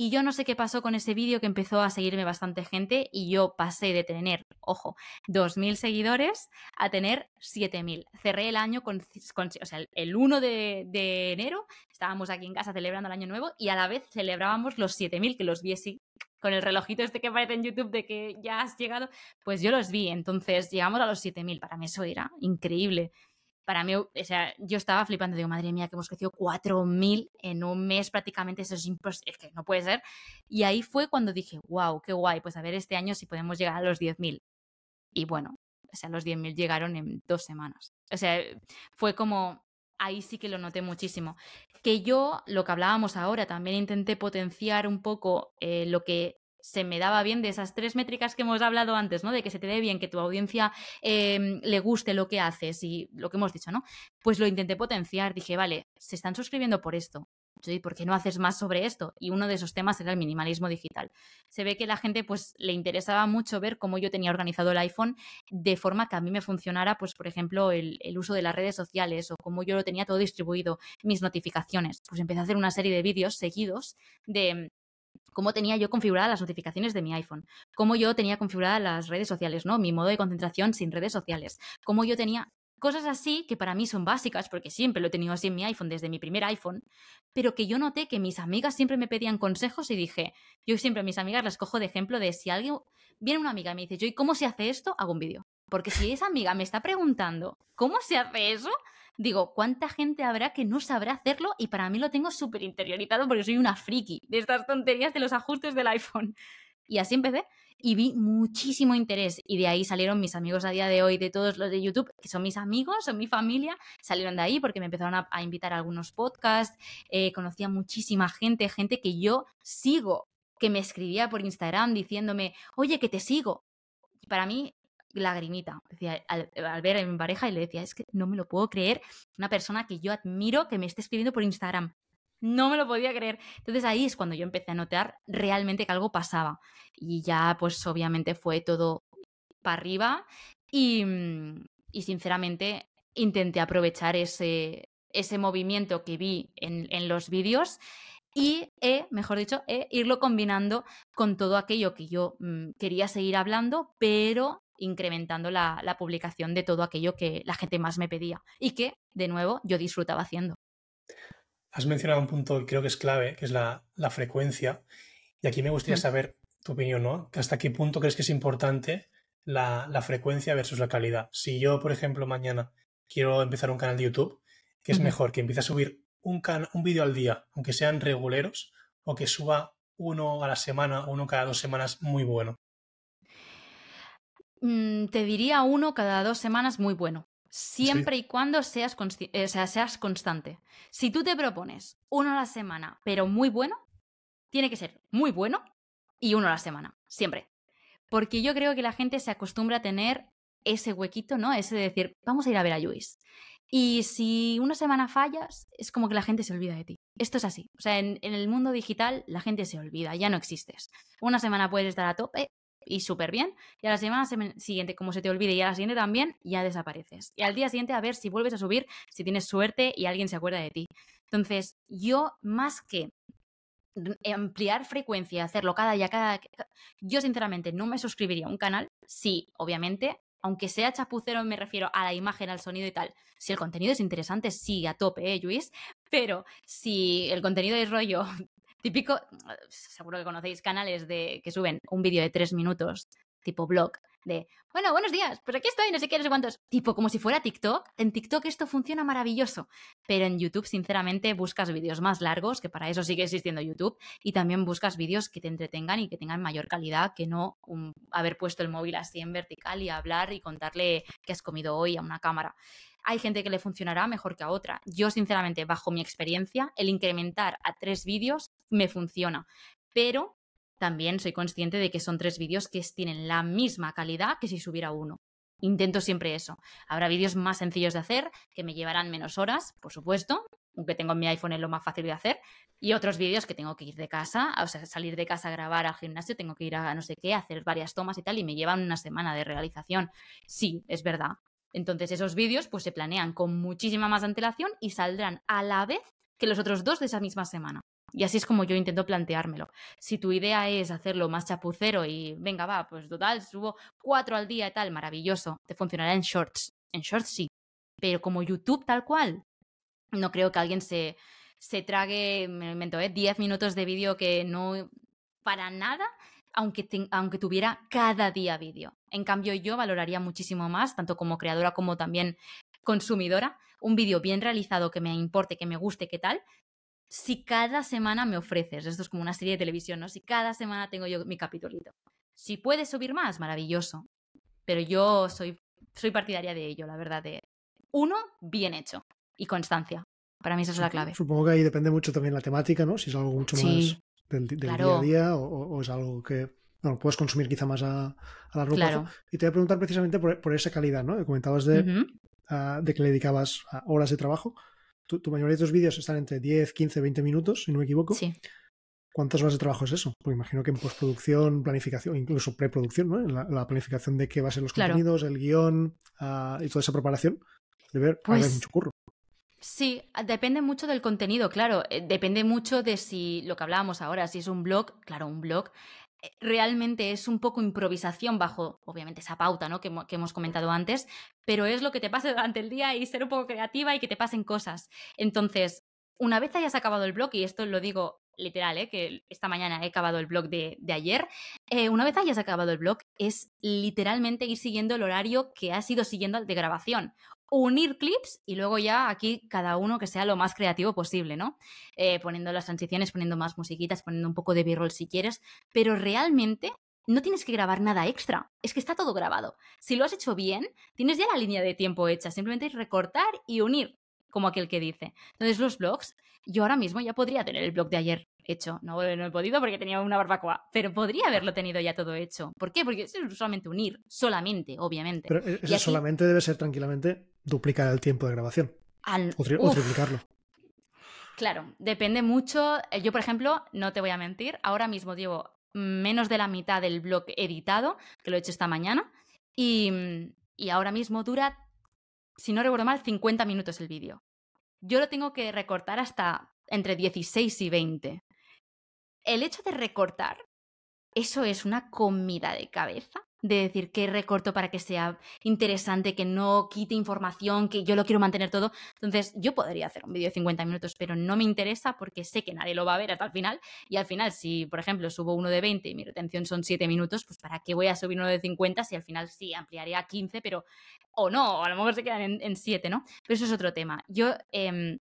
Y yo no sé qué pasó con ese vídeo que empezó a seguirme bastante gente y yo pasé de tener, ojo, 2.000 seguidores a tener 7.000. Cerré el año con, o sea, el 1 de, de, enero estábamos aquí en casa celebrando el año nuevo y a la vez celebrábamos los 7.000 que los vi así con el relojito este que aparece en YouTube de que ya has llegado, pues yo los vi. Entonces llegamos a los 7.000. Para mí eso era increíble para mí, o sea, yo estaba flipando, digo, madre mía, que hemos crecido 4.000 en un mes prácticamente, eso es, es que no puede ser. Y ahí fue cuando dije, wow, qué guay, pues a ver este año si podemos llegar a los 10.000. Y bueno, o sea, los 10.000 llegaron en dos semanas. O sea, fue como, ahí sí que lo noté muchísimo. Que yo, lo que hablábamos ahora, también intenté potenciar un poco eh, lo que se me daba bien de esas tres métricas que hemos hablado antes, ¿no? De que se te dé bien, que tu audiencia em, le guste lo que haces y lo que hemos dicho, ¿no? Pues lo intenté potenciar, dije, vale, se están suscribiendo por esto. ¿Por qué no haces más sobre esto? Y uno de esos temas era el minimalismo digital. Se ve que la gente pues le interesaba mucho ver cómo yo tenía organizado el iPhone de forma que a mí me funcionara, pues por ejemplo, el, el uso de las redes sociales o cómo yo lo tenía todo distribuido, mis notificaciones. Pues empecé a hacer una serie de vídeos seguidos de cómo tenía yo configuradas las notificaciones de mi iPhone, cómo yo tenía configuradas las redes sociales, ¿no? Mi modo de concentración sin redes sociales, cómo yo tenía cosas así que para mí son básicas, porque siempre lo he tenido así en mi iPhone desde mi primer iPhone, pero que yo noté que mis amigas siempre me pedían consejos y dije, yo siempre a mis amigas las cojo de ejemplo de si alguien, viene una amiga y me dice, yo, ¿y cómo se hace esto? Hago un vídeo. Porque si esa amiga me está preguntando, ¿cómo se hace eso? digo, ¿cuánta gente habrá que no sabrá hacerlo? Y para mí lo tengo súper interiorizado porque soy una friki de estas tonterías de los ajustes del iPhone. Y así empecé y vi muchísimo interés y de ahí salieron mis amigos a día de hoy, de todos los de YouTube, que son mis amigos, son mi familia, salieron de ahí porque me empezaron a, invitar a algunos podcasts, eh, conocía muchísima gente, gente que yo sigo, que me escribía por Instagram diciéndome, oye, que te sigo. Y para mí lagrimita. Decía, al, ver a mi pareja y le decía, es que no me lo puedo creer, una persona que yo admiro que me esté escribiendo por Instagram. No me lo podía creer. Entonces ahí es cuando yo empecé a notar realmente que algo pasaba. Y ya, pues obviamente fue todo para arriba. Y, mm, y sinceramente intenté aprovechar ese, ese movimiento que vi en, en los vídeos y, mejor dicho, irlo combinando con todo aquello que yo mm, quería seguir hablando, pero incrementando la, publicación de todo aquello que la gente más me pedía y que, de nuevo, yo disfrutaba haciendo. Has mencionado un punto que creo que es clave, que es la, frecuencia. Y aquí me gustaría mm. saber tu opinión, ¿no? ¿Hasta qué punto crees que es importante la, frecuencia versus la calidad? Si yo, por ejemplo, mañana quiero empezar un canal de YouTube, ¿qué es mejor? ¿Que empiece a subir un, un vídeo al día, aunque sean reguleros, o que suba uno a la semana uno cada dos semanas muy bueno? Mm, te diría uno cada dos semanas muy bueno. Siempre y cuando seas, eh, seas constante. Si tú te propones uno a la semana, pero muy bueno, tiene que ser muy bueno y uno a la semana, siempre. Porque yo creo que la gente se acostumbra a tener ese huequito, ¿no? Ese de decir, vamos a ir a ver a Luis. Y si una semana fallas, es como que la gente se olvida de ti. Esto es así. O sea, en, en el mundo digital la gente se olvida, ya no existes. Una semana puedes estar a tope, y súper bien. Y a la semana siguiente, como se te olvide, y a la siguiente también, ya desapareces. Y al día siguiente, a ver si vuelves a subir, si tienes suerte y alguien se acuerda de ti. Entonces, yo más que ampliar frecuencia, hacerlo cada día, cada... Yo sinceramente no me suscribiría a un canal si, obviamente, aunque sea chapucero, me refiero a la imagen, al sonido y tal. Si el contenido es interesante, sí, a tope, ¿eh, Luis? Pero si el contenido es rollo Típico, seguro que conocéis canales de que suben un vídeo de tres minutos, tipo blog, de, bueno, buenos días, pues aquí estoy, no sé qué, no sé cuántos. Tipo, como si fuera TikTok. En TikTok esto funciona maravilloso, pero en YouTube, sinceramente, buscas vídeos más largos, que para eso sigue existiendo YouTube, y también buscas vídeos que te entretengan y que tengan mayor calidad que no haber puesto el móvil así en vertical y hablar y contarle qué has comido hoy a una cámara. Hay gente que le funcionará mejor que a otra. Yo, sinceramente, bajo mi experiencia, el incrementar a tres vídeos me funciona. Pero también soy consciente de que son tres vídeos que tienen la misma calidad que si subiera uno. Intento siempre eso. Habrá vídeos más sencillos de hacer, que me llevarán menos horas, por supuesto, aunque tengo en mi iPhone es lo más fácil de hacer, y otros vídeos que tengo que ir de casa, o sea, salir de casa a grabar al gimnasio, tengo que ir a no sé qué, hacer varias tomas y tal, y me llevan una semana de realización. Sí, es verdad, entonces esos vídeos pues se planean con muchísima más antelación y saldrán a la vez que los otros dos de esa misma semana. Y así es como yo intento planteármelo. Si tu idea es hacerlo más chapucero y venga, va, pues total, subo cuatro al día y tal, maravilloso, te funcionará en shorts. En shorts sí. Pero como YouTube tal cual, no creo que alguien se, se trague, me lo invento, ¿eh? 10 minutos de vídeo que no para nada, aunque, aunque tuviera cada día vídeo. En cambio, yo valoraría muchísimo más, tanto como creadora como también consumidora, un vídeo bien realizado que me importe, que me guste, qué tal, si cada semana me ofreces, esto es como una serie de televisión, ¿no? Si cada semana tengo yo mi capitulito. Si puedes subir más, maravilloso. Pero yo soy, soy partidaria de ello, la verdad, de uno, bien hecho y constancia. Para mí esa es la clave. Supongo que ahí depende mucho también la temática, ¿no? Si es algo mucho más del, día a día o, es algo que bueno, puedes consumir quizá más a, a largo plazo. Y te voy a preguntar precisamente por, esa calidad, ¿no? comentabas de, ah, de que le dedicabas horas de trabajo. Tu, mayoría de tus vídeos están entre 10, 15, 20 minutos, si no me equivoco. Sí. ¿Cuántas horas de trabajo es eso? Porque imagino que en postproducción, planificación, incluso preproducción, ¿no? La, planificación de qué va a ser los contenidos, el guion ah, y toda esa preparación, debe haber pues mucho curro. Sí, depende mucho del contenido, claro. Eh, depende mucho de si lo que hablábamos ahora, si es un blog, claro, un blog eh, realmente es un poco improvisación bajo, obviamente, esa pauta ¿no? que, hemos comentado antes, pero es lo que te pase *laughs* durante el día y ser un poco creativa y que te pasen cosas. Entonces, una vez hayas acabado el blog, y esto lo digo literal, ¿eh? que esta mañana he acabado el blog de, ayer, eh, una vez hayas acabado el blog, es literalmente ir siguiendo el horario que has ido siguiendo de grabación unir clips y luego ya aquí cada uno que sea lo más creativo posible, ¿no? Eh, poniendo las transiciones, poniendo más musiquitas, poniendo un poco de b-roll si quieres, pero realmente no tienes que grabar nada extra, es que está todo grabado. Si lo has hecho bien, tienes ya la línea de tiempo hecha, simplemente recortar y unir, como aquel que dice. Entonces los blogs, yo ahora mismo ya podría tener el blog de ayer hecho. No, no, he podido porque tenía una barbacoa, pero podría haberlo tenido ya todo hecho. ¿Por qué? Porque es solamente unir, solamente, obviamente. Pero eso solamente debe ser tranquilamente duplicar el tiempo de grabación. O, triplicarlo. Claro, depende mucho. Eh, yo, por ejemplo, no te voy a mentir, ahora mismo llevo menos de la mitad del blog editado, que lo he hecho esta mañana, y, y ahora mismo dura, si no recuerdo mal, 50 minutos el vídeo. Yo lo tengo que recortar hasta entre 16 y 20 el hecho de recortar, eso es una comida de cabeza. De decir que recorto para que sea interesante, que no quite información, que yo lo quiero mantener todo. Entonces, yo podría hacer un vídeo de 50 minutos, pero no me interesa porque sé que nadie lo va a ver hasta el final. Y al final, si, por ejemplo, subo uno de 20 y mi retención son 7 minutos, pues ¿para qué voy a subir uno de 50 si al final sí ampliaría a 15, pero. O no, o a lo mejor se quedan en, 7, ¿no? Pero eso es otro tema. Yo. Em,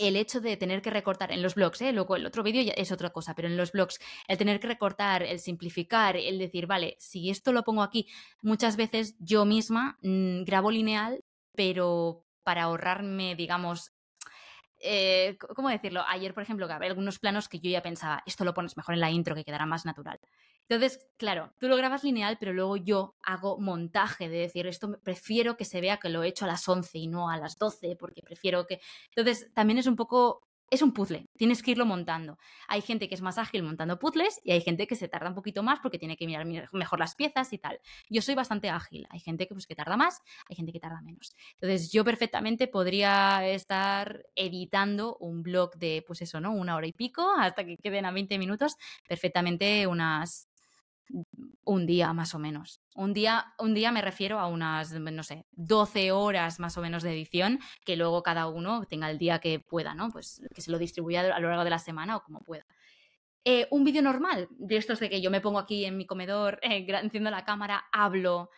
el hecho de tener que recortar en los blogs, ¿eh? luego el otro vídeo es otra cosa, pero en los blogs, el tener que recortar, el simplificar, el decir, vale, si esto lo pongo aquí, muchas veces yo misma mm, grabo lineal, pero para ahorrarme, digamos, eh, ¿cómo decirlo? Ayer, por ejemplo, grabé algunos planos que yo ya pensaba, esto lo pones mejor en la intro, que quedará más natural. Entonces, claro, tú lo grabas lineal, pero luego yo hago montaje de decir, esto prefiero que se vea que lo he hecho a las 11 y no a las 12, porque prefiero que... Entonces, también es un poco es un puzzle, tienes que irlo montando. Hay gente que es más ágil montando puzzles y hay gente que se tarda un poquito más porque tiene que mirar mejor las piezas y tal. Yo soy bastante ágil, hay gente que, pues, que tarda más, hay gente que tarda menos. Entonces yo perfectamente podría estar editando un blog de, pues eso, ¿no? Una hora y pico hasta que queden a 20 minutos, perfectamente unas un día más o menos. Un día, un día me refiero a unas, no sé, 12 horas más o menos de edición, que luego cada uno tenga el día que pueda, ¿no? Pues que se lo distribuya a lo largo de la semana o como pueda. Eh, un vídeo normal, de estos de que yo me pongo aquí en mi comedor, *laughs* eh, enciendo la cámara, hablo,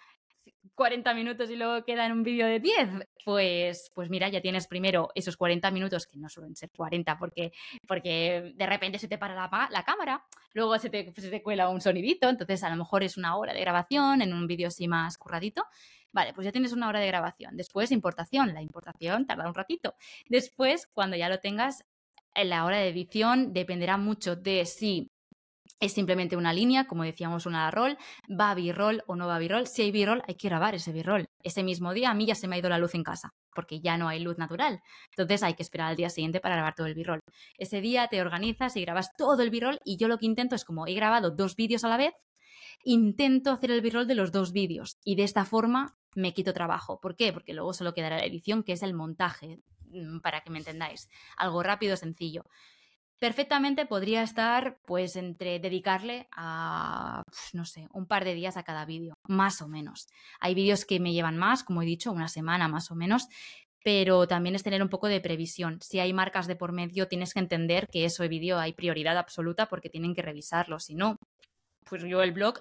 40 minutos y luego queda en un vídeo de 10, pues, pues mira, ya tienes primero esos 40 minutos, que no suelen ser 40 porque, porque de repente se te para la, la cámara, luego se te, se te cuela un sonidito, entonces a lo mejor es una hora de grabación en un vídeo así más curradito. Vale, pues ya tienes una hora de grabación. Después, importación. La importación tarda un ratito. Después, cuando ya lo tengas, en la hora de edición dependerá mucho de si es simplemente una línea, como decíamos, una roll, va b-roll o no va b-roll. Si hay b-roll, hay que grabar ese b-roll. Ese mismo día a mí ya se me ha ido la luz en casa, porque ya no hay luz natural. Entonces hay que esperar al día siguiente para grabar todo el b-roll. Ese día te organizas y grabas todo el b-roll y yo lo que intento es como he grabado dos vídeos a la vez, intento hacer el b-roll de los dos vídeos y de esta forma me quito trabajo. ¿Por qué? Porque luego solo quedará la edición, que es el montaje, mm, para que me entendáis. Algo rápido, sencillo. Perfectamente podría estar, pues, entre dedicarle a, no sé, un par de días a cada vídeo, más o menos. Hay vídeos que me llevan más, como he dicho, una semana más o menos, pero también es tener un poco de previsión. Si hay marcas de por medio, tienes que entender que eso de vídeo hay prioridad absoluta porque tienen que revisarlo. Si no, pues yo el blog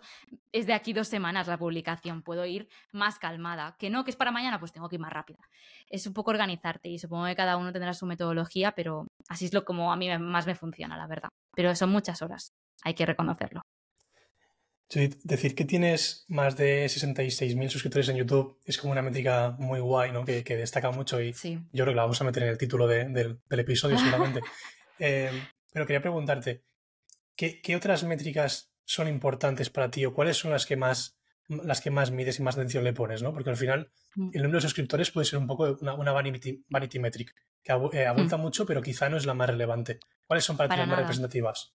es de aquí dos semanas la publicación, puedo ir más calmada. Que no, que es para mañana, pues tengo que ir más rápida. Es un poco organizarte y supongo que cada uno tendrá su metodología, pero así es lo como a mí más me funciona, la verdad. Pero son muchas horas, hay que reconocerlo. decir que tienes más de 66.000 suscriptores en YouTube es como una métrica muy guay, ¿no? Que, destaca mucho y yo creo que la vamos a meter en el título del, episodio seguramente. *laughs* Eh, pero quería preguntarte, ¿qué otras métricas son importantes para ti o cuáles son las que más las que más mides y más atención le pones, ¿no? Porque al final mm. el número de suscriptores puede ser un poco una, una vanity, metric, que eh, abulta mm. mucho, pero quizá no es la más relevante. ¿Cuáles son para, ti las más representativas?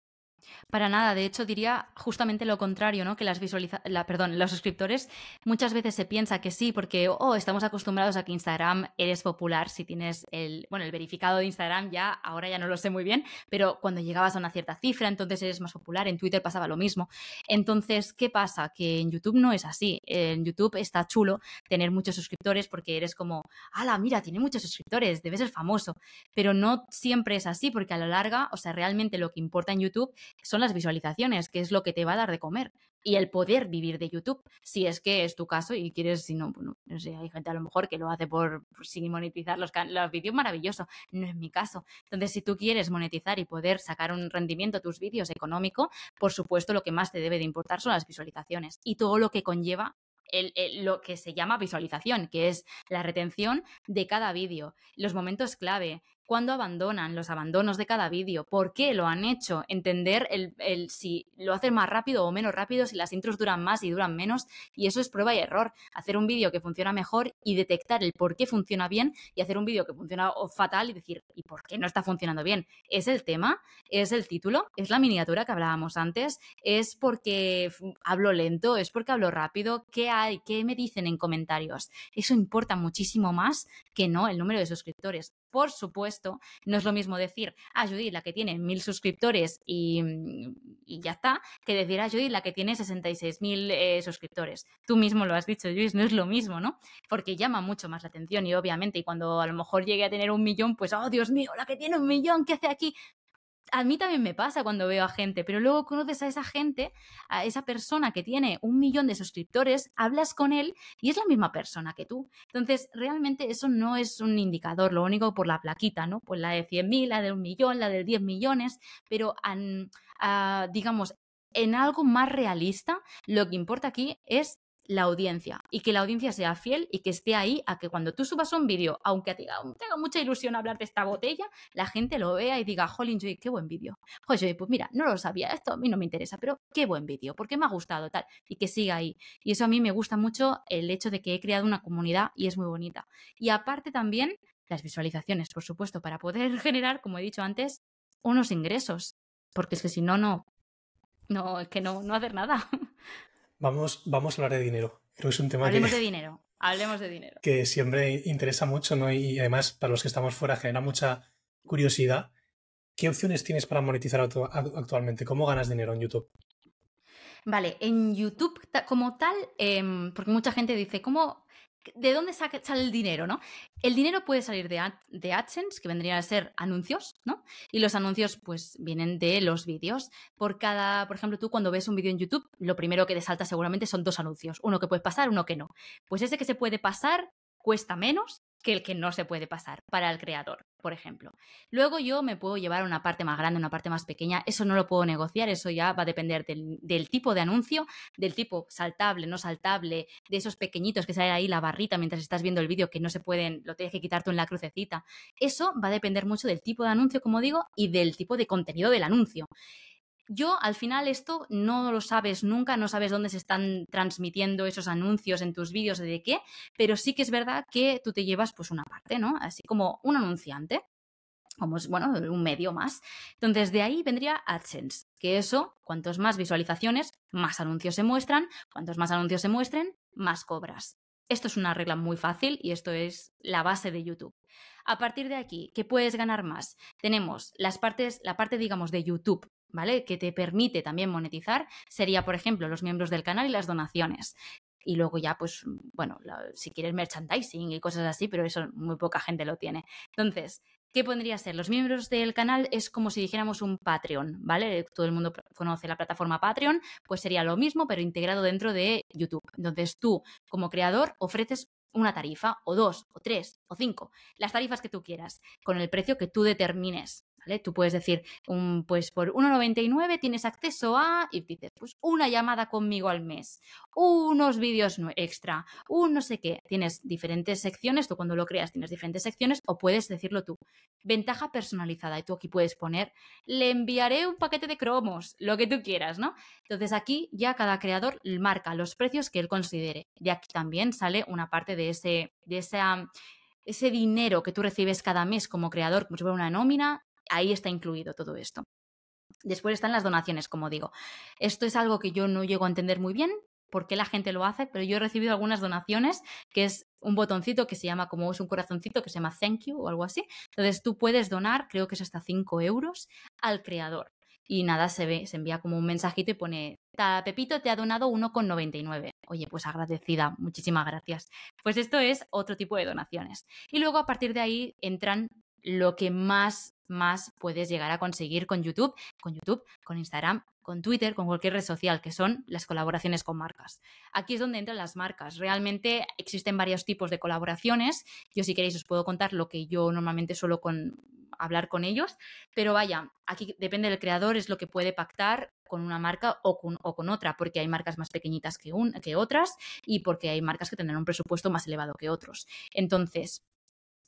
Para nada, de hecho diría justamente lo contrario, ¿no? Que las visualiza la, perdón, los suscriptores muchas veces se piensa que sí, porque oh, estamos acostumbrados a que Instagram eres popular si tienes el, bueno, el verificado de Instagram ya, ahora ya no lo sé muy bien, pero cuando llegabas a una cierta cifra, entonces eres más popular, en Twitter pasaba lo mismo. Entonces, ¿qué pasa? Que en YouTube no es así. En YouTube está chulo tener muchos suscriptores porque eres como, ala, mira, tiene muchos suscriptores, debe ser famoso, pero no siempre es así porque a la larga, o sea, realmente lo que importa en YouTube son las visualizaciones, que es lo que te va a dar de comer. Y el poder vivir de YouTube, si es que es tu caso y quieres, si no, no sé, hay gente a lo mejor que lo hace por, sin monetizar los, los vídeos, maravilloso, no es mi caso. Entonces, si tú quieres monetizar y poder sacar un rendimiento a tus vídeos económico, por supuesto, lo que más te debe de importar son las visualizaciones y todo lo que conlleva lo que se llama visualización, que es la retención de cada vídeo, los momentos clave, cuándo abandonan, los abandonos de cada vídeo, por qué lo han hecho, entender el, el, si lo hacen más rápido o menos rápido, si las intros duran más y duran menos, y eso es prueba y error. Hacer un vídeo que funciona mejor y detectar el por qué funciona bien y hacer un vídeo que funciona fatal y decir, ¿y por qué no está funcionando bien? ¿Es el tema? ¿Es el título? ¿Es la miniatura que hablábamos antes? ¿Es porque hablo lento? ¿Es porque hablo rápido? ¿Qué hay? ¿Qué me dicen en comentarios? Eso importa muchísimo más que no el número de suscriptores por supuesto, no es lo mismo decir a ah, Judith la que tiene mil suscriptores y, ya está, que decir a ah, Judith la que tiene 66 mil eh, suscriptores. Tú mismo lo has dicho, Judith, no es lo mismo, ¿no? Porque llama mucho más la atención y obviamente, y cuando a lo mejor llegue a tener un millón, pues, oh, Dios mío, la que tiene un millón, ¿qué hace aquí? A mí también me pasa cuando veo a gente, pero luego conoces a esa gente, a esa persona que tiene un millón de suscriptores, hablas con él y es la misma persona que tú. Entonces, realmente eso no es un indicador, lo único por la plaquita, ¿no? Pues la de 100.000, la de un millón, la de 10 millones, pero digamos, en algo más realista, lo que importa aquí es la audiencia y que la audiencia sea fiel y que esté ahí a que cuando tú subas un vídeo, aunque te haga, mucha ilusión hablar de esta botella, la gente lo vea y diga, jolín, Joy, qué buen vídeo. Joder, pues mira, no lo sabía, esto a mí no me interesa, pero qué buen vídeo, porque me ha gustado tal, y que siga ahí. Y eso a mí me gusta mucho el hecho de que he creado una comunidad y es muy bonita. Y aparte también las visualizaciones, por supuesto, para poder *laughs* generar, como he dicho antes, unos ingresos, porque es que si no, no, no, es que no, no hacer nada. Vamos, vamos a hablar de dinero. Creo que es un tema Hablemos de dinero. Hablemos de dinero. Que siempre interesa mucho, ¿no? Y además, para los que estamos fuera, genera mucha curiosidad. ¿Qué opciones tienes para monetizar actualmente? ¿Cómo ganas dinero en YouTube? Vale, en YouTube como tal, em, porque mucha gente dice, ¿cómo, ¿de dónde sale el dinero, no? El dinero puede salir de, de, AdSense, que vendrían a ser anuncios, ¿no? Y los anuncios, pues, vienen de los vídeos. Por cada, por ejemplo, tú cuando ves un vídeo en YouTube, lo primero que te salta seguramente son dos anuncios. Uno que puedes pasar, uno que no. Pues ese que se puede pasar cuesta menos que el que no se puede pasar para el creador, por ejemplo. Luego yo me puedo llevar una parte más grande, una parte más pequeña, eso no lo puedo negociar, eso ya va a depender del, tipo de anuncio, del tipo saltable, no saltable, de esos pequeñitos que sale ahí la barrita mientras estás viendo el vídeo que no se pueden, lo tienes que quitar tú en la crucecita. Eso va a depender mucho del tipo de anuncio, como digo, y del tipo de contenido del anuncio. Yo al final esto no lo sabes nunca, no sabes dónde se están transmitiendo esos anuncios en tus vídeos de qué, pero sí que es verdad que tú te llevas pues una parte, ¿no? Así como un anunciante, como es, bueno, un medio más. Entonces de ahí vendría AdSense, que eso, cuantos más visualizaciones, más anuncios se muestran, cuantos más anuncios se muestren, más cobras. Esto es una regla muy fácil y esto es la base de YouTube. A partir de aquí, ¿qué puedes ganar más? Tenemos las partes, la parte, digamos, de YouTube, ¿vale? Que te permite también monetizar, sería, por ejemplo, los miembros del canal y las donaciones. Y luego ya, pues, bueno, si quieres merchandising y cosas así, pero eso muy poca gente lo tiene. Entonces, ¿Qué podría ser? Los miembros del canal es como si dijéramos un Patreon, ¿vale? Todo el mundo conoce la plataforma Patreon, pues sería lo mismo, pero integrado dentro de YouTube. Entonces tú, como creador, ofreces una tarifa, o dos, o tres, o cinco, las tarifas que tú quieras, con el precio que tú determines. Tú puedes decir, un, pues por 1,99 tienes acceso a, y dices, pues una llamada conmigo al mes, unos vídeos extra, un no sé qué. Tienes diferentes secciones, tú cuando lo creas tienes diferentes secciones, o puedes decirlo tú. Ventaja personalizada, y tú aquí puedes poner, le enviaré un paquete de cromos, lo que tú quieras, ¿no? Entonces aquí ya cada creador marca los precios que él considere. Y aquí también sale una parte de ese, de esa ese dinero que tú recibes cada mes como creador, como si fuera una nómina, ahí está incluido todo esto. Después están las donaciones, como digo. Esto es algo que yo no llego a entender muy bien por qué la gente lo hace, pero yo he recibido algunas donaciones que es un botoncito que se llama como es un corazoncito que se llama thank you o algo así. Entonces tú puedes donar, creo que es hasta 5 euros, al creador. Y nada, se ve, se envía como un mensajito y pone, Pepito te ha donado 1,99. Oye, pues agradecida, muchísimas gracias. Pues esto es otro tipo de donaciones. Y luego a partir de ahí entran lo que más más puedes llegar a conseguir con YouTube, con YouTube, con Instagram, con Twitter, con cualquier red social, que son las colaboraciones con marcas. Aquí es donde entran las marcas. Realmente existen varios tipos de colaboraciones. Yo si queréis os puedo contar lo que yo normalmente suelo con, hablar con ellos, pero vaya, aquí depende del creador, es lo que puede pactar con una marca o con, otra, porque hay marcas más pequeñitas que, que otras y porque hay marcas que tendrán un presupuesto más elevado que otros. Entonces,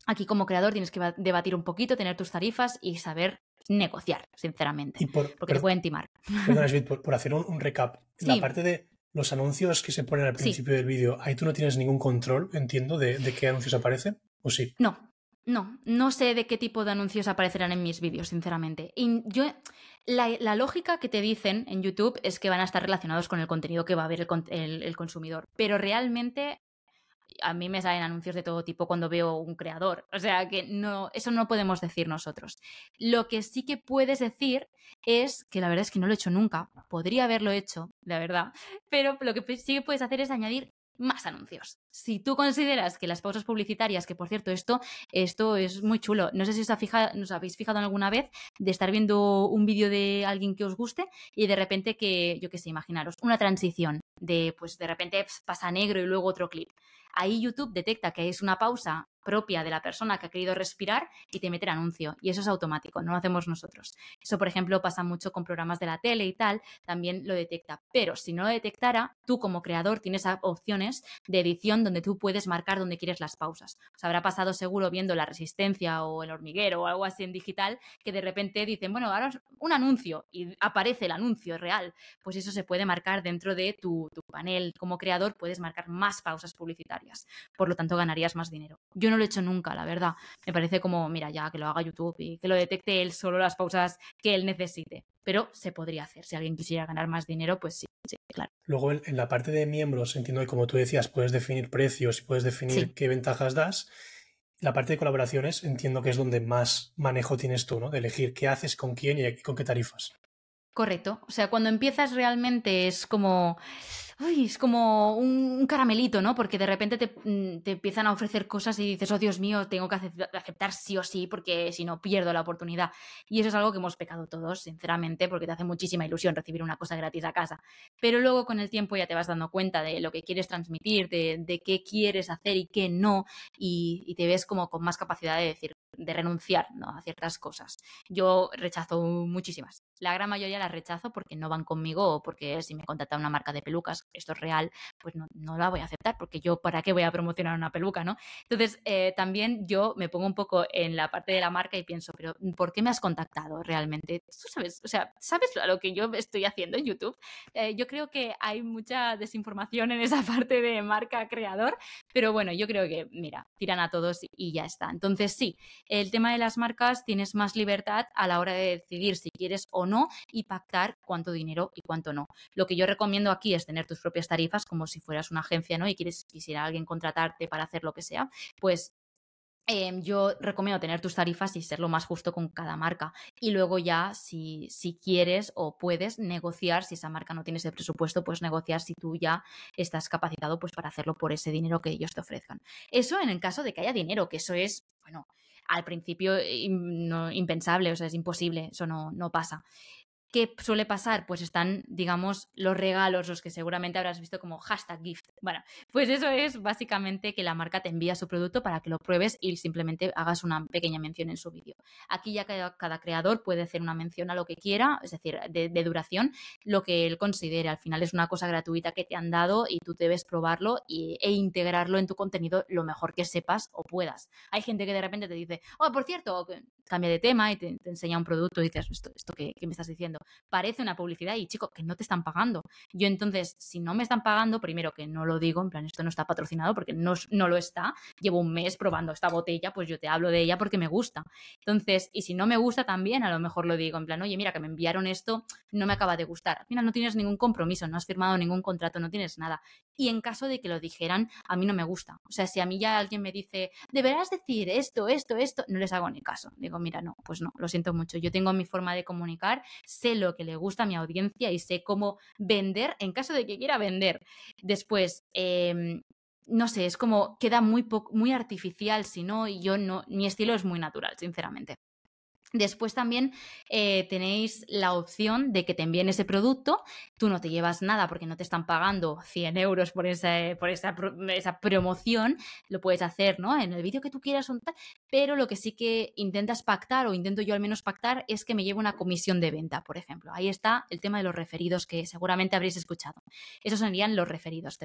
Aquí como creador tienes que debatir un poquito, tener tus tarifas y saber negociar, sinceramente. porque te pueden timar. Perdona, *laughs* por, hacer un, recap. La parte de los anuncios que se ponen al principio del vídeo, ahí tú no tienes ningún control, entiendo, de, qué anuncios aparecen, ¿o sí? No, no, no sé de qué tipo de anuncios aparecerán en mis vídeos, sinceramente. Y yo, la, lógica que te dicen en YouTube es que van a estar relacionados con el contenido que va a ver el consumidor, pero realmente a mí me salen anuncios de todo tipo cuando veo un creador. O sea que no, eso no podemos decir nosotros. Lo que sí que puedes decir es que la verdad es que no lo he hecho nunca. Podría haberlo hecho, la verdad. Pero lo que sí que puedes hacer es añadir más anuncios. Si tú consideras que las pausas publicitarias, que por cierto, esto, esto es muy chulo. No sé si os, os habéis fijado alguna vez de estar viendo un vídeo de alguien que os guste y de repente que, yo qué sé, imaginaros, una transición de, pues de repente pasa negro y luego otro clip ahí YouTube detecta que es una pausa propia de la persona que ha querido respirar y te mete el anuncio. Y eso es automático, no lo hacemos nosotros. Eso, por ejemplo, pasa mucho con programas de la tele y tal, también lo detecta. Pero si no lo detectara, tú como creador tienes opciones de edición donde tú puedes marcar donde quieres las pausas. Os habrá pasado seguro viendo La Resistencia o El Hormiguero o algo así en digital, que de repente dicen, bueno, ahora un anuncio y aparece el anuncio real. Pues eso se puede marcar dentro de tu, tu panel. Como creador puedes marcar más pausas publicitarias. Por lo tanto, ganarías más dinero. Yo no lo he hecho nunca, la verdad. Me parece como, mira, ya que lo haga YouTube y que lo detecte él solo las pausas que él necesite. Pero se podría hacer. Si alguien quisiera ganar más dinero, pues sí, sí claro. Luego, en la parte de miembros, entiendo que como tú decías, puedes definir precios y puedes definir qué ventajas das. La parte de colaboraciones entiendo que es donde más manejo tienes tú, ¿no? De elegir qué haces con quién y con qué tarifas. Correcto. O sea, cuando empiezas realmente es como es como un, caramelito, ¿no? Porque de repente mm, te, empiezan a ofrecer cosas y dices, oh Dios mío, tengo que aceptar sí o sí porque si no pierdo la oportunidad. Y eso es algo que hemos pecado todos, sinceramente, porque te hace muchísima ilusión recibir una cosa gratis a casa. Pero luego con el tiempo ya te vas dando cuenta de lo que quieres transmitir, de, qué quieres hacer y qué no, y te ves como con más capacidad de decir, de renunciar ¿no? a ciertas cosas. Yo rechazo muchísimas. La gran mayoría las rechazo porque no van conmigo o porque si me contacta una marca de pelucas, esto es real, pues no, no la voy a aceptar porque yo para qué voy a promocionar una peluca, ¿no? Entonces, eh, también yo me pongo un poco en la parte de la marca y pienso, pero ¿por qué me has contactado realmente? Tú sabes, o sea, ¿sabes lo que yo estoy haciendo en YouTube? Eh, yo creo que hay mucha desinformación en esa *laughs* parte de marca creador, pero bueno, yo creo que, mira, tiran a todos y ya está. Entonces, sí, El tema de las marcas tienes más libertad a la hora de decidir si quieres o no y pactar cuánto dinero y cuánto no. Lo que yo recomiendo aquí es tener tus propias tarifas como si fueras una agencia, ¿no? Y quieres, quisiera alguien contratarte para hacer lo que sea, pues Em, yo recomiendo tener tus tarifas y ser lo más justo con cada marca. Y luego ya, si, si quieres o puedes negociar, si esa marca no tiene ese presupuesto, pues negociar si tú ya estás capacitado pues para hacerlo por ese dinero que ellos te ofrezcan. Eso en el caso de que haya dinero, que eso es, bueno, al principio impensable, o sea, es imposible, eso no, no pasa. ¿Qué suele pasar? Pues están, digamos, los regalos, los que seguramente habrás visto como hashtag gift. Bueno, pues eso es básicamente que la marca te envía su producto para que lo pruebes y simplemente hagas una pequeña mención en su vídeo. Aquí ya cada, creador puede hacer una mención a lo que quiera, es decir, de, duración, lo que él considere. Al final es una cosa gratuita que te han dado y tú debes probarlo e integrarlo en tu contenido lo mejor que sepas o puedas. Hay gente que de repente te dice, oh, por cierto, cambia de tema y te, enseña un producto y dices, esto, esto que me estás diciendo parece una publicidad y chico, que no te están pagando. Yo entonces, si no me están pagando, primero que no lo digo, en plan, esto no está patrocinado porque no, no lo está, llevo un mes probando esta botella, pues yo te hablo de ella porque me gusta. Entonces, y si no me gusta también, a lo mejor lo digo, en plan, oye, mira, que me enviaron esto, no me acaba de gustar. Al final no tienes ningún compromiso, no has firmado ningún contrato, no tienes nada. Y en caso de que lo dijeran, a mí no me gusta. O sea, si a mí ya alguien me dice, deberás decir esto, esto, esto, no les hago ni caso. Digo, mira, no, pues no, lo siento mucho. Yo tengo mi forma de comunicar, sé lo que le gusta a mi audiencia y sé cómo vender en caso de que quiera vender. Después, em, no sé, es como queda muy, muy artificial, si no, yo no, mi estilo es muy natural, sinceramente. Después también eh, tenéis la opción de que te envíen ese producto, tú no te llevas nada porque no te están pagando 100 euros por, esa, por esa, esa promoción, lo puedes hacer ¿no? en el vídeo que tú quieras, pero lo que sí que intentas pactar o intento yo al menos pactar es que me lleve una comisión de venta, por ejemplo. Ahí está el tema de los referidos que seguramente habréis escuchado. Esos serían los referidos.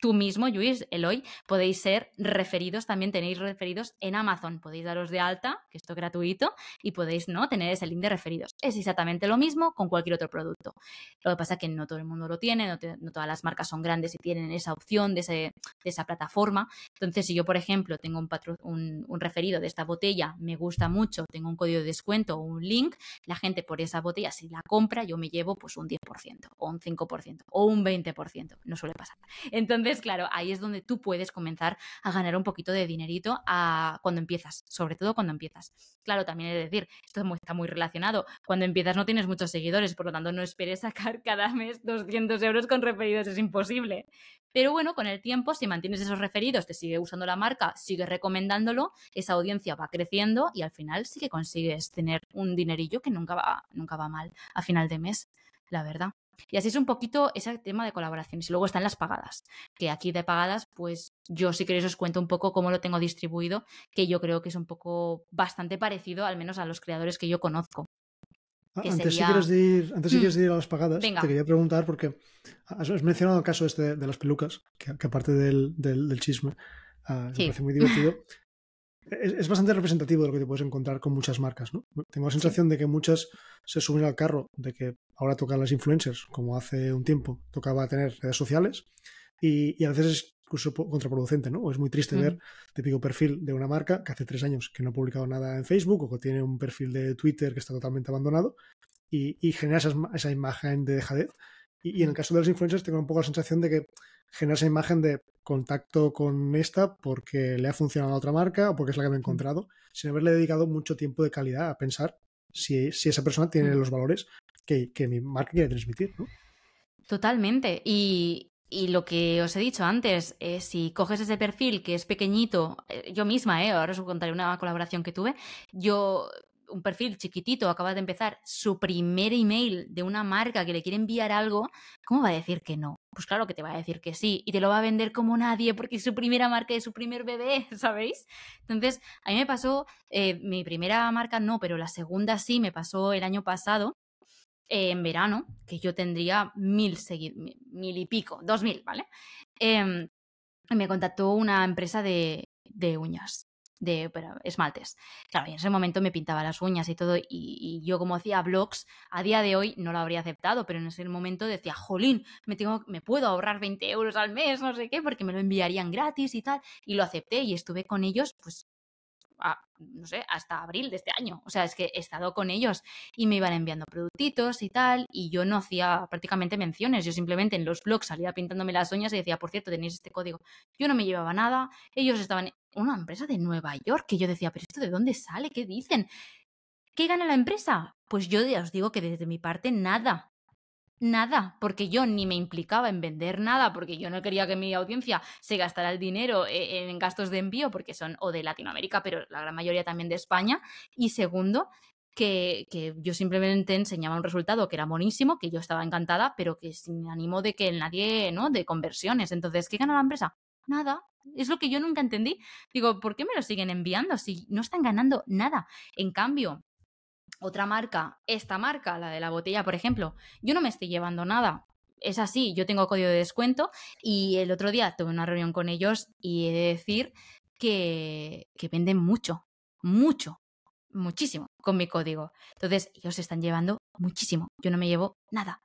Tú mismo, Luis, Eloy, podéis ser referidos, también tenéis referidos en Amazon, podéis daros de alta, que esto es gratuito, y podéis ¿no? tener ese link de referidos. Es exactamente lo mismo con cualquier otro producto. Lo que pasa es que no todo el mundo lo tiene, no, todas las marcas son grandes y tienen esa opción de, de, esa plataforma. Entonces, si yo, por ejemplo, tengo un, un, referido de esta botella, me gusta mucho, tengo un código de descuento o un link, la gente por esa botella, si la compra, yo me llevo pues un 10% o un 5% o un 20%. No suele pasar. Entonces, claro, ahí es donde tú puedes comenzar a ganar un poquito de dinerito a, cuando empiezas, sobre todo cuando empiezas. Claro, también he de esto está muy relacionado. Cuando empiezas no tienes muchos seguidores, por lo tanto no esperes sacar *laughs* cada mes 200 euros con referidos, es imposible. Pero bueno, con el tiempo, si mantienes esos referidos, te sigue usando la marca, sigue recomendándolo, esa audiencia va creciendo y al final sí que consigues tener un dinerillo que nunca va, nunca va mal a final de mes, la verdad. Y así es un poquito ese tema de colaboraciones. Y luego están las pagadas, que aquí de pagadas, pues yo si queréis os cuento un poco cómo lo tengo distribuido, que yo creo que es un poco bastante parecido, al menos a los creadores que yo conozco. Ah, antes, si quieres ir, antes si mm. quieres ir a las pagadas, te quería preguntar porque has mencionado el caso este de las pelucas, que, aparte del, del, chisme, uh, me parece muy divertido. *laughs* es, bastante representativo de lo que te puedes encontrar con muchas marcas, ¿no? Tengo la sensación de que muchas se suben al carro de que ahora tocan las influencers, como hace un tiempo tocaba tener redes sociales, y, a veces es incluso contraproducente, ¿no? O es muy triste ver típico perfil de una marca que hace tres años que no ha publicado nada en Facebook o que tiene un perfil de Twitter que está totalmente abandonado y, genera esa imagen de dejadez. Y, y, en el caso de los influencers tengo un poco la sensación de que genera esa imagen de contacto con esta porque le ha funcionado a otra marca o porque es la que me he encontrado, sin haberle dedicado mucho tiempo de calidad a pensar si, esa persona tiene los valores que, mi marca quiere transmitir. ¿no? Totalmente. Y, lo que os he dicho antes, eh, si coges ese perfil que es pequeñito, eh, yo misma, eh, ahora os contaré una colaboración que tuve, yo un perfil chiquitito, acaba de empezar su primer email de una marca que le quiere enviar algo, ¿cómo va a decir que no? Pues claro que te va a decir que sí y te lo va a vender como nadie porque es su primera marca y su primer bebé, *laughs* ¿sabéis? Entonces, a mí me pasó, eh, mi primera marca no, pero la segunda sí, me pasó el año pasado. Eh, en verano, que yo tendría mil seguidores, mil y pico, dos mil, ¿vale? Em, me contactó una empresa de, de uñas de esmaltes. Claro, y en ese momento me pintaba las uñas y todo, y, yo como hacía blogs, a día de hoy no lo habría aceptado, pero en ese momento decía, jolín, me, tengo, me puedo ahorrar 20 euros al mes, no sé qué, porque me lo enviarían gratis y tal, y lo acepté y estuve con ellos, pues no sé, hasta abril de este año. O sea, es que he estado con ellos y me iban enviando productitos y tal, y yo no hacía prácticamente menciones, yo simplemente en los blogs salía pintándome las uñas y decía, por cierto, tenéis este código. Yo no me llevaba nada, ellos estaban en una empresa de Nueva York, que yo decía, pero esto de dónde sale, ¿qué dicen? ¿Qué gana la empresa? Pues yo os digo que desde mi parte nada, nada, porque yo ni me implicaba en vender nada, porque yo no quería que mi audiencia se gastara el dinero eh, en gastos de envío, porque son o de Latinoamérica, pero la gran mayoría también de España. Y segundo, que, que, yo simplemente enseñaba un resultado que era buenísimo, que yo estaba encantada, pero que sin ánimo de que nadie, ¿no? De conversiones. Entonces, ¿qué gana la empresa? Nada. Es lo que yo nunca entendí. Digo, ¿por qué me lo siguen enviando si no están ganando nada? En cambio, otra marca, esta marca, la de la botella, por ejemplo, yo no me estoy llevando nada. Es así, yo tengo código de descuento y el otro día tuve una reunión con ellos y he de decir que, que venden mucho, mucho, muchísimo con mi código. Entonces, ellos se están llevando muchísimo. Yo no me llevo nada.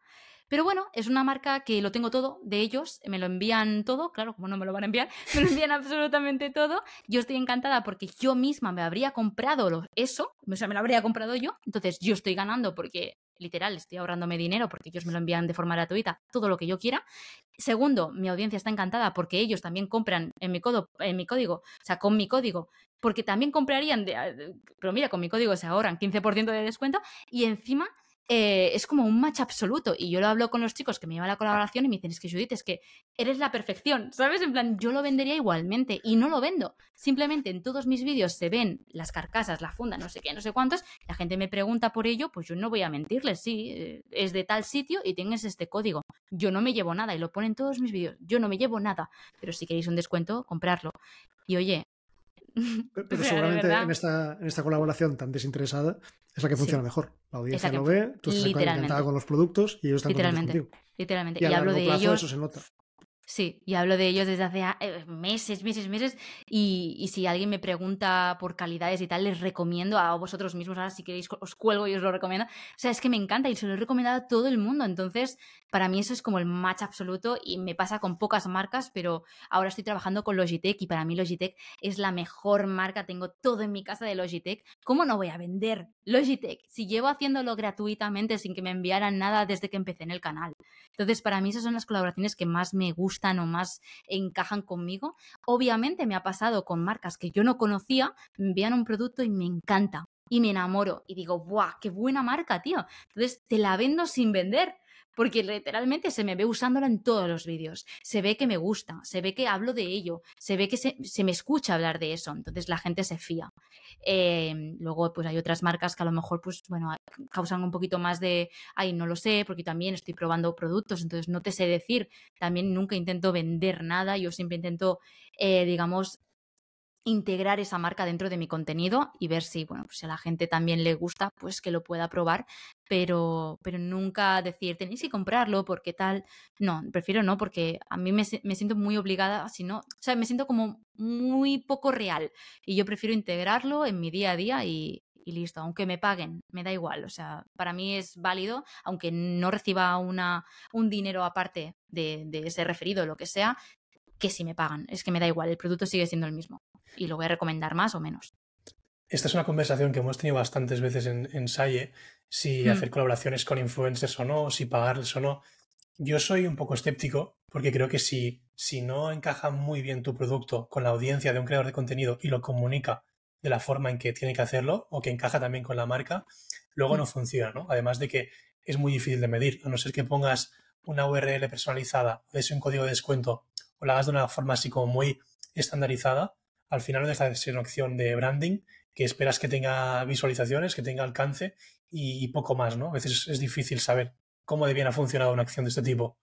Pero bueno, es una marca que lo tengo todo de ellos, me lo envían todo, claro, como no me lo van a enviar, *laughs* me lo envían absolutamente todo. Yo estoy encantada porque yo misma me habría comprado eso, o sea, me lo habría comprado yo, entonces yo estoy ganando porque literal, estoy ahorrándome dinero porque ellos me lo envían de forma gratuita, todo lo que yo quiera. Segundo, mi audiencia está encantada porque ellos también compran en mi, codo, en mi código, o sea, con mi código, porque también comprarían, de, pero mira, con mi código se ahorran 15% de descuento y encima eh, es como un match absoluto. Y yo lo hablo con los chicos que me llevan la colaboración y me dicen, es que Judith, es que eres la perfección, ¿sabes? En plan, yo lo vendería igualmente y no lo vendo. Simplemente en todos mis vídeos se ven las carcasas, la funda, no sé qué, no sé cuántos. La gente me pregunta por ello, pues yo no voy a mentirles, sí, eh, es de tal sitio y tienes este código. Yo no me llevo nada y lo ponen todos mis vídeos. Yo no me llevo nada, pero si queréis un descuento, comprarlo. Y oye, pero, seguramente en esta, en esta colaboración tan desinteresada es la que funciona mejor. La audiencia lo ve, tú estás encantada con los productos y ellos están Literalmente. Literalmente. Y, hablo de ellos. Eso se nota. Sí, y hablo de ellos desde hace eh, meses, meses, meses. Y, si alguien me pregunta por calidades y tal, les recomiendo a vosotros mismos. Ahora, si queréis, os cuelgo y os lo recomiendo. O sea, es que me encanta y se lo he recomendado a todo el mundo. Entonces, para mí eso es como el match absoluto y me pasa con pocas marcas, pero ahora estoy trabajando con Logitech y para mí Logitech es la mejor marca. Tengo todo en mi casa de Logitech. ¿Cómo no voy a vender Logitech si llevo haciéndolo gratuitamente sin que me enviaran nada desde que empecé en el canal? Entonces, para mí esas son las colaboraciones que más me gustan o más encajan conmigo. Obviamente me ha pasado con marcas que yo no conocía, me envían un producto y me encanta y me enamoro y digo, ¡buah, qué buena marca, tío! Entonces te la vendo sin vender porque literalmente se me ve usándola en todos los vídeos. Se ve que me gusta, se ve que hablo de ello, se ve que se, me escucha hablar de eso, entonces la gente se fía. Em, luego, pues hay otras marcas que a lo mejor, pues, bueno, causan un poquito más de, ay, no lo sé, porque también estoy probando productos, entonces no te sé decir. También nunca intento vender nada, yo siempre intento, eh, digamos, integrar esa marca dentro de mi contenido y ver si, bueno, pues si a la gente también le gusta, pues que lo pueda probar, pero, pero nunca decir, tenéis que comprarlo porque tal. No, prefiero no, porque a mí me, me siento muy obligada, si no, o sea, me siento como muy poco real y yo prefiero integrarlo en mi día a día y, listo, aunque me paguen, me da igual, o sea, para mí es válido, aunque no reciba una, un dinero aparte de, de ese referido lo que sea, que si me pagan, es que me da igual, el producto sigue siendo el mismo y lo voy a recomendar más o menos. Esta es una conversación que hemos tenido bastantes veces en, en Salle, si hmm. hacer colaboraciones con influencers o no, si pagarles o no. Yo soy un poco escéptico porque creo que si, si no encaja muy bien tu producto con la audiencia de un creador de contenido y lo comunica de la forma en que tiene que hacerlo o que encaja también con la marca, luego no hmm. funciona, ¿no? Además de que es muy difícil de medir, a no ser que pongas una URL personalizada, des un código de descuento o la hagas de una forma así como muy estandarizada, al final no de ser una opción de branding que esperas que tenga visualizaciones, que tenga alcance y, poco más, ¿no? A veces es difícil saber cómo de bien ha funcionado una acción de este tipo.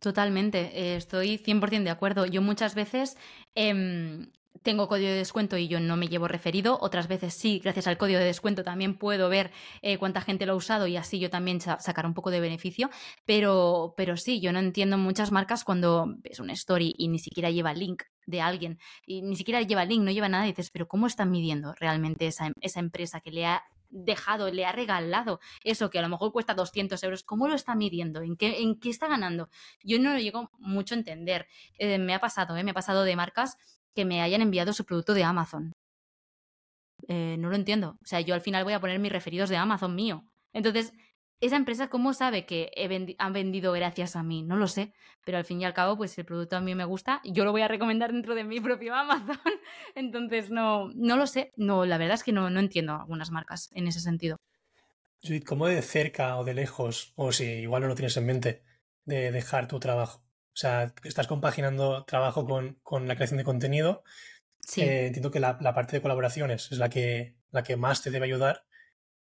Totalmente, eh, estoy 100% de acuerdo. Yo muchas veces em, tengo código de descuento y yo no me llevo referido. Otras veces sí, gracias al código de descuento también puedo ver eh, cuánta gente lo ha usado y así yo también sacar un poco de beneficio. Pero, pero sí, yo no entiendo muchas marcas cuando ves una story y ni siquiera lleva link de alguien y ni siquiera lleva link, no lleva nada y dices, pero ¿cómo están midiendo realmente esa, esa empresa que le ha dejado, le ha regalado eso que a lo mejor cuesta 200 euros, ¿cómo lo está midiendo? ¿En qué, en qué está ganando? Yo no lo llego mucho a entender. Eh, me ha pasado, ¿eh? me ha pasado de marcas que me hayan enviado su producto de Amazon. Eh, no lo entiendo. O sea, yo al final voy a poner mis referidos de Amazon mío. Entonces, esa empresa, ¿cómo sabe que han vendido gracias a mí? No lo sé, pero al fin y al cabo, pues el producto a mí me gusta, yo lo voy a recomendar dentro de mi *laughs* propio Amazon. Entonces, no, no lo sé. No, la verdad es que no, no entiendo algunas marcas en ese sentido. Judith, ¿cómo de cerca o de lejos, o si igual no lo tienes en mente, de dejar tu trabajo? O sea, estás compaginando trabajo con, con la creación de contenido. Sí. Eh, entiendo que la, parte de colaboraciones es la que, la que más te debe ayudar.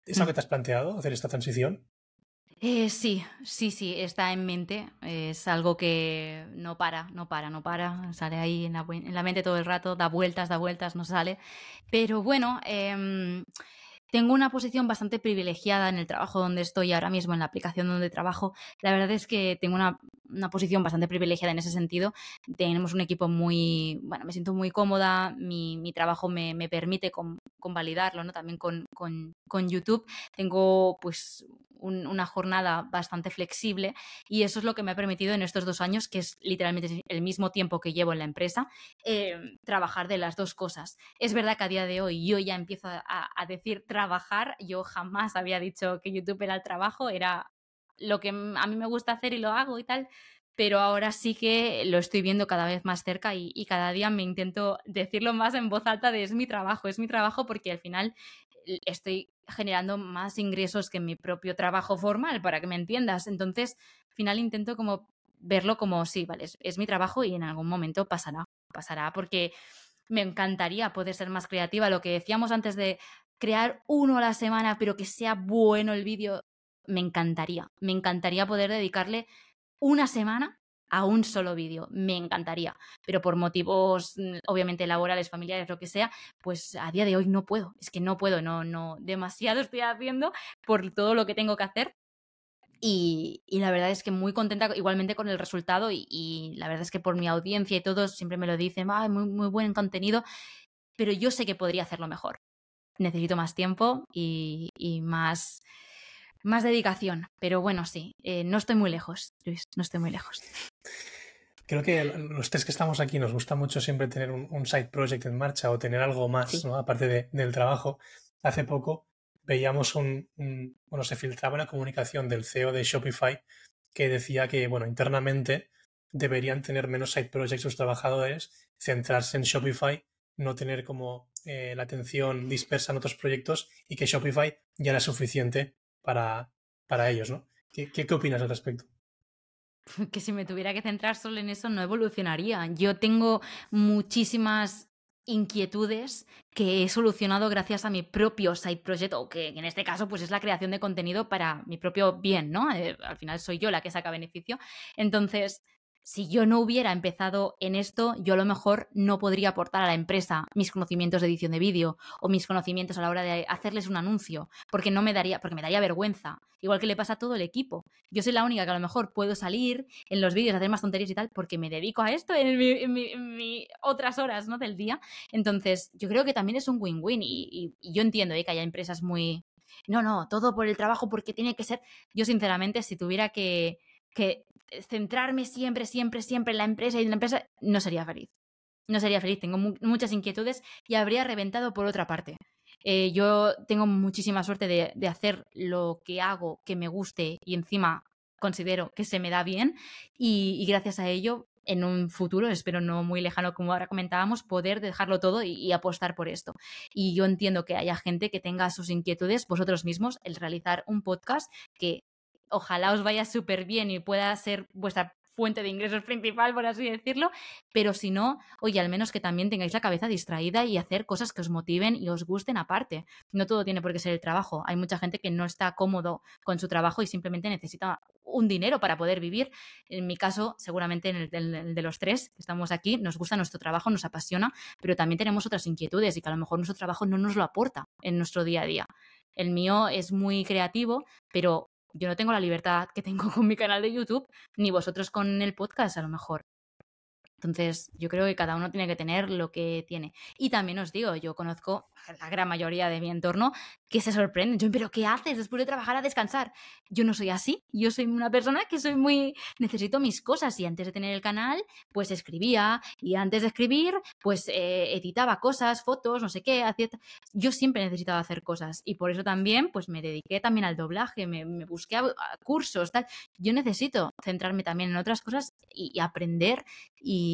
¿Es algo mm. que te has planteado, hacer esta transición? Eh, sí, sí, sí, está en mente. Es algo que no para, no para, no para. Sale ahí en la, en la mente todo el rato, da vueltas, da vueltas, no sale. Pero bueno, eh, tengo una posición bastante privilegiada en el trabajo donde estoy ahora mismo, en la aplicación donde trabajo. La verdad es que tengo una, posición bastante privilegiada en ese sentido. Tenemos un equipo muy, bueno, me siento muy cómoda, mi, mi trabajo me, me permite convalidarlo, ¿no? También con, con, con YouTube. Tengo pues una jornada bastante flexible y eso es lo que me ha permitido en estos dos años, que es literalmente el mismo tiempo que llevo en la empresa, em, trabajar de las dos cosas. Es verdad que a día de hoy yo ya empiezo a, decir trabajar, yo jamás había dicho que YouTube era el trabajo, era lo que a mí me gusta hacer y lo hago y tal, pero ahora sí que lo estoy viendo cada vez más cerca y, y, cada día me intento decirlo más en voz alta de es mi trabajo, es mi trabajo porque al final estoy generando más ingresos que mi propio trabajo formal, para que me entiendas. Entonces, al final intento como verlo como, sí, vale, es, mi trabajo y en algún momento pasará, pasará, porque me encantaría poder ser más creativa. Lo que decíamos antes de crear uno a la semana, pero que sea bueno el vídeo, me encantaría. Me encantaría poder dedicarle una semana a un solo vídeo. Me encantaría, pero por motivos mm, obviamente laborales, familiares, lo que sea, pues a día de hoy no puedo. Es que no puedo, no, no, demasiado *laughs* estoy haciendo por todo lo que tengo que hacer. Y, la verdad es que muy contenta igualmente con el resultado y, la verdad es que por mi audiencia y todos siempre me lo dicen, muy, muy buen contenido, pero yo sé que podría hacerlo mejor. Necesito más tiempo y, y más, más dedicación. Pero bueno, sí, eh, no estoy muy lejos, Luis, no estoy muy lejos. Creo que los tres que estamos aquí nos gusta mucho siempre tener un, side project en marcha o tener algo más, ¿no? aparte del trabajo. Hace poco veíamos un, bueno, se filtraba una comunicación del CEO de Shopify que decía que, bueno, internamente deberían tener menos side projects sus trabajadores, centrarse en Shopify, no tener como eh, la atención dispersa en otros proyectos y que Shopify ya era suficiente para, para ellos, ¿no? ¿Qué, ¿Qué, opinas al respecto? *laughs* Que si me tuviera que centrar solo en eso no evolucionaría. Yo tengo muchísimas inquietudes que he solucionado gracias a mi propio side project o que en este caso pues es la creación de contenido para mi propio bien, ¿no? Eh, al final soy yo la que saca beneficio. Entonces, si yo no hubiera empezado en esto, yo a lo mejor no podría aportar a la empresa mis conocimientos de edición de vídeo o mis conocimientos a la hora de hacerles un anuncio, porque no me daría, porque me daría vergüenza, igual que le pasa a todo el equipo. Yo soy la única que a lo mejor puedo salir en los vídeos hacer más tonterías y tal, porque me dedico a esto en, mi, otras horas ¿no? del día. Entonces, yo creo que también es un win-win y, yo entiendo ¿eh? que haya empresas muy... No, no, todo por el trabajo porque tiene que ser... Yo sinceramente, si tuviera que que centrarme siempre, siempre, siempre en la empresa y en la empresa, no sería feliz. No sería feliz, tengo muchas inquietudes y habría reventado por otra parte. Eh, yo tengo muchísima suerte de, hacer lo que hago que me guste y encima considero que se me da bien y, gracias a ello en un futuro, espero no muy lejano como ahora comentábamos, poder dejarlo todo y, y, apostar por esto. Y yo entiendo que haya gente que tenga sus inquietudes vosotros mismos, el realizar un podcast que ojalá os vaya súper bien y pueda ser vuestra fuente de ingresos *laughs* principal, por así decirlo, pero si no, oye, al menos que también tengáis la cabeza distraída y hacer cosas que os motiven y os gusten aparte. No todo tiene por qué ser el trabajo. Hay mucha gente que no está cómodo con su trabajo y simplemente necesita un dinero para poder vivir. En mi caso, seguramente en el, de los tres que estamos aquí, nos gusta nuestro trabajo, nos apasiona, pero también tenemos otras inquietudes y que a lo mejor nuestro trabajo no nos lo aporta en nuestro día a día. El mío es muy creativo, pero yo no tengo la libertad que tengo *laughs* con mi canal de YouTube, ni vosotros con el podcast a lo mejor. Entonces, yo creo que cada uno tiene que tener lo que tiene. Y también os digo, yo conozco la gran mayoría de mi entorno que se sorprenden. Yo, pero ¿qué haces después de trabajar a descansar? Yo no soy así. Yo soy una persona que soy muy... Necesito mis cosas y antes de tener el canal, pues escribía y antes de escribir, pues eh, editaba cosas, fotos, no sé qué. Hacía... Yo siempre necesitaba hacer cosas y por eso también, pues me dediqué también al doblaje, me, busqué a, cursos, tal. Yo necesito centrarme también en otras cosas y, aprender y,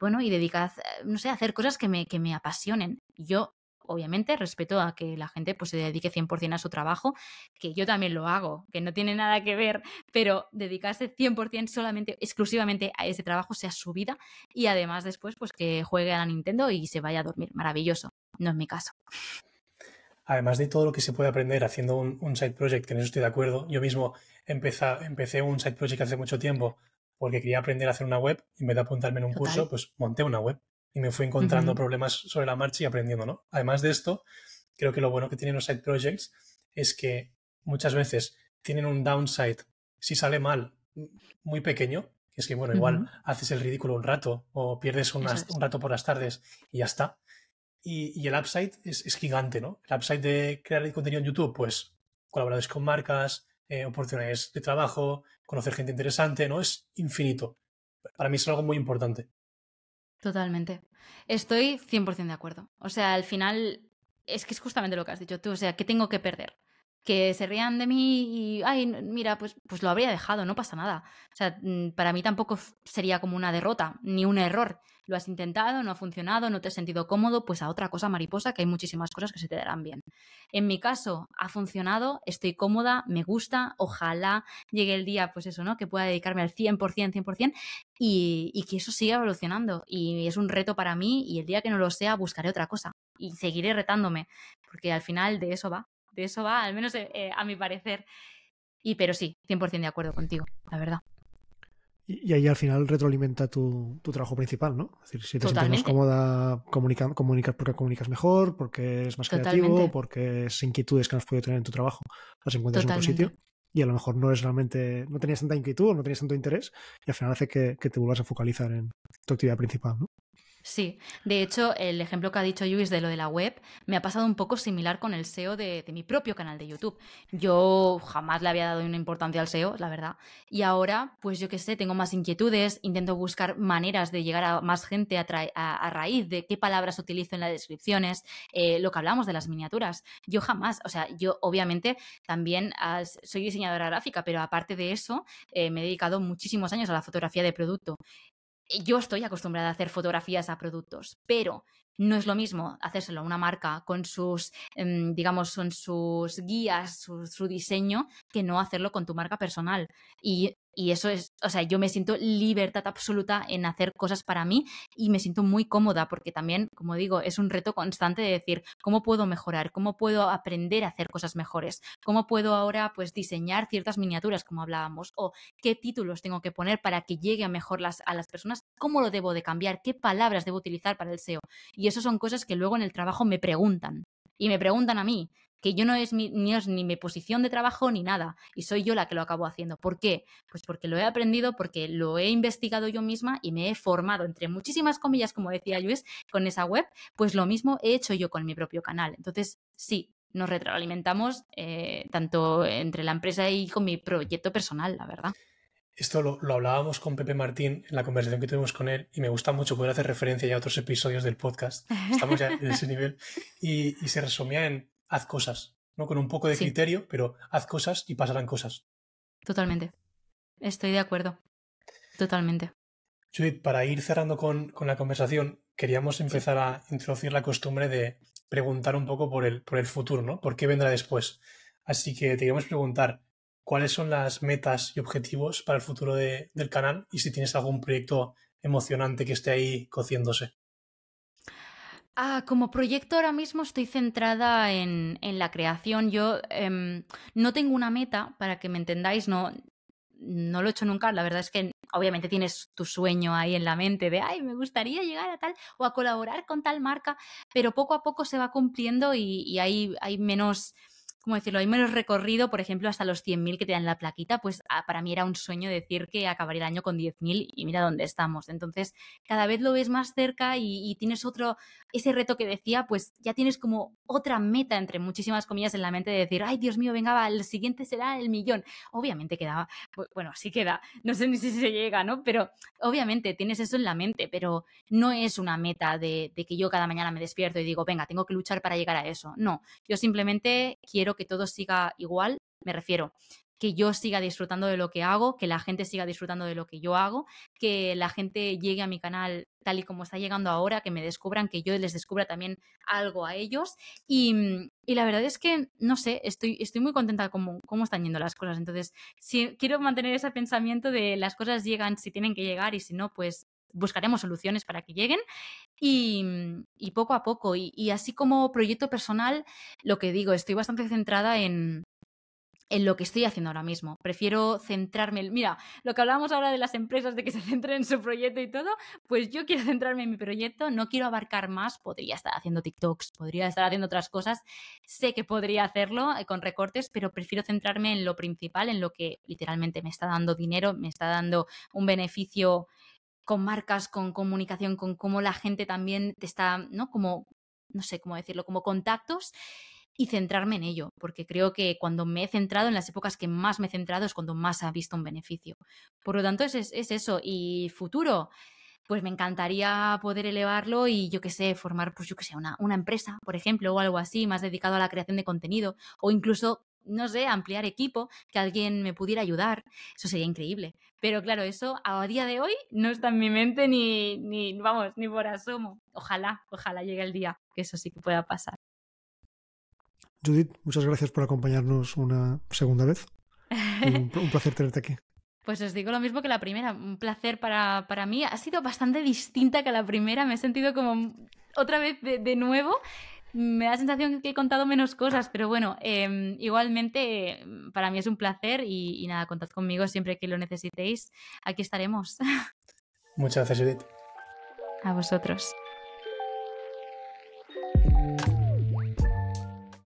bueno, y dedicar, no sé, a hacer cosas que me, que me apasionen. Yo obviamente respeto a que la gente pues se dedique 100% a su trabajo, que yo también lo hago, que no tiene nada que ver, pero dedicarse 100% solamente, exclusivamente a ese trabajo sea su vida y además después pues que juegue a la Nintendo y se vaya a dormir. Maravilloso, no es mi caso. Además de todo lo que se puede aprender haciendo un, side project, que en eso estoy de acuerdo, yo mismo empecé un side project hace mucho tiempo porque quería aprender a hacer una web y en vez de apuntarme en un curso, pues monté una web y me fui encontrando problemas sobre la marcha y aprendiendo, ¿no? Además de esto, creo que lo bueno que tienen los side projects es que muchas veces tienen un downside si sale mal muy pequeño, que es que, bueno, igual haces el ridículo un rato o pierdes un rato por las tardes y ya está. Y, el upside es, gigante, ¿no? El upside de crear contenido en YouTube, pues colaboradores con marcas, eh, oportunidades de trabajo, conocer gente interesante, ¿no? Es infinito. Para mí es algo muy importante. Totalmente. Estoy 100% de acuerdo. O sea, al final es que es justamente lo que has dicho tú. O sea, ¿qué tengo que perder? Que se rían de mí y, ay, mira, pues, pues lo habría dejado, no pasa nada. O sea, mm, para mí tampoco sería como una derrota, ni un error lo has intentado, no ha funcionado, no te has sentido cómodo, pues a otra cosa mariposa, que hay muchísimas cosas que se te darán bien. En mi caso, ha funcionado, estoy cómoda, me gusta, ojalá llegue el día, pues eso, ¿no? Que pueda dedicarme al 100%, 100%, y, y que eso siga evolucionando. Y es un reto para mí, y el día que no lo sea, buscaré otra cosa. Y seguiré retándome, porque al final de eso va, de eso va, al menos eh, a mi parecer. Y pero sí, 100% de acuerdo contigo, la verdad. Y, ahí al final retroalimenta tu, trabajo principal, ¿no? Es decir, si te sientes más cómoda, comunica, comunicas porque comunicas mejor, porque es más creativo, porque esas inquietudes que has podido tener en tu trabajo las encuentras en otro sitio. Y a lo mejor no es realmente, no tenías tanta inquietud, no tenías tanto interés, y al final hace que, que te vuelvas a focalizar en tu actividad principal, ¿no? Sí, de hecho, el ejemplo que ha dicho Luis de lo de la web me ha pasado un poco similar con el SEO de, mi propio canal de YouTube. Yo jamás le había dado una importancia al SEO, la verdad. Y ahora, pues yo qué sé, tengo más inquietudes, intento buscar maneras de llegar a más gente a, raíz de qué palabras utilizo en las descripciones, eh, lo que hablamos de las miniaturas. Yo jamás, o sea, yo obviamente también soy diseñadora gráfica, pero aparte de eso, eh, me he dedicado muchísimos años a la fotografía de producto yo estoy acostumbrada a hacer fotografías a productos, pero no es lo mismo hacérselo a una marca con sus, em, digamos, con sus guías, su, su, diseño, que no hacerlo con tu marca personal. Y y eso es, o sea, yo me siento libertad absoluta en hacer cosas para mí y me siento muy cómoda porque también, como digo, es un reto constante de decir, ¿cómo puedo mejorar? ¿Cómo puedo aprender a hacer cosas mejores? ¿Cómo puedo ahora pues diseñar ciertas miniaturas como hablábamos? ¿O qué títulos tengo que poner para que llegue a mejor las, a las personas? ¿Cómo lo debo de cambiar? ¿Qué palabras debo utilizar para el SEO? Y eso son cosas que luego en el trabajo me preguntan. Y me preguntan a mí, que yo no es mi, ni es ni mi posición de trabajo ni nada, y soy yo la que lo acabo haciendo. ¿Por qué? Pues porque lo he aprendido, porque lo he investigado yo misma y me he formado, entre muchísimas comillas, como decía Luis, con esa web, pues lo mismo he hecho yo con mi propio canal. Entonces, sí, nos retroalimentamos eh, tanto entre la empresa y con mi proyecto personal, la verdad. Esto lo, hablábamos con Pepe Martín en la conversación que tuvimos con él y me gusta mucho poder hacer referencia ya a otros episodios del podcast. Estamos ya en ese *laughs* nivel. Y, se resumía en haz cosas, ¿no? Con un poco de criterio, pero haz cosas y pasarán cosas. Totalmente. Estoy de acuerdo. Totalmente. Judith, para ir cerrando con, la conversación, queríamos empezar a introducir la costumbre de preguntar un poco por el, por el futuro, ¿no? ¿Por qué vendrá después? Así que te queríamos preguntar cuáles son las metas y objetivos para el futuro del canal y si tienes algún proyecto emocionante que esté ahí cociéndose. Ah, como proyecto ahora mismo estoy centrada en, la creación. Yo em, no tengo una meta, para que me entendáis, no, no lo he hecho nunca. La verdad es que obviamente tienes tu sueño ahí en la mente de, ay, me gustaría llegar a tal o a colaborar con tal marca, pero poco a poco se va cumpliendo y, hay, hay menos ¿cómo decirlo? Hay menos recorrido, por ejemplo, hasta los 100.000 que te dan la plaquita, pues ah, para mí era un sueño decir que acabaría el año con 10.000 y mira dónde estamos. Entonces, cada vez lo ves más cerca y, tienes otro, ese reto que decía, pues ya tienes como otra meta, entre muchísimas comillas, en la mente de decir, ay, Dios mío, venga, va, el siguiente será el millón. Obviamente quedaba, bueno, sí queda, *laughs* no sé ni si se llega, ¿no? Pero obviamente tienes eso en la mente, pero no es una meta de, de que yo cada mañana me despierto y digo, venga, tengo que luchar para llegar a eso. No, yo simplemente quiero que todo siga igual, me refiero que yo siga disfrutando de lo que hago, que la gente siga disfrutando de lo que yo hago, que la gente llegue a mi canal tal y como está llegando ahora, que me descubran, que yo les descubra también algo a ellos. Y, la verdad es que, no sé, estoy, estoy muy contenta con cómo están yendo las cosas. Entonces, si, quiero mantener ese pensamiento de las cosas llegan si tienen que llegar y si no, pues buscaremos soluciones para que lleguen y, poco a poco. Y, así como proyecto personal, lo que digo, estoy bastante centrada en, en lo que estoy haciendo ahora mismo. Prefiero centrarme, mira, lo que hablábamos ahora de las empresas, de que se *laughs* centren en su proyecto y todo, pues yo quiero centrarme en mi proyecto, no quiero abarcar más, podría estar haciendo TikToks, podría estar haciendo otras cosas, sé que podría hacerlo eh, con recortes, pero prefiero centrarme en lo principal, en lo que literalmente me está dando dinero, me está dando un beneficio con marcas, con comunicación, con cómo la gente también te está, ¿no? Como, no sé cómo decirlo, como contactos y centrarme en ello, porque creo que cuando me he centrado, en las épocas que más me he centrado, es cuando más ha visto un beneficio. Por lo tanto, es, es eso. Y futuro, pues me encantaría poder elevarlo y yo qué sé, formar, pues yo qué sé, una, una empresa, por ejemplo, o algo así, más dedicado a la creación de contenido, o incluso no sé, ampliar equipo, que alguien me pudiera ayudar. Eso sería increíble. Pero claro, eso a día de hoy no está en mi mente ni, ni, vamos, ni por asomo. Ojalá, ojalá llegue el día que eso sí que pueda pasar. Judith, muchas gracias por acompañarnos una segunda vez. Un, *laughs* placer tenerte aquí. Pues os digo lo mismo que la primera, un placer para, para, mí. Ha sido bastante distinta que la primera, me he sentido como otra vez de, de nuevo me da la sensación que he contado menos cosas, pero bueno, em, igualmente para mí es un placer y, nada, contad conmigo siempre que lo necesitéis. Aquí estaremos. *laughs* Muchas gracias, Judith. A vosotros.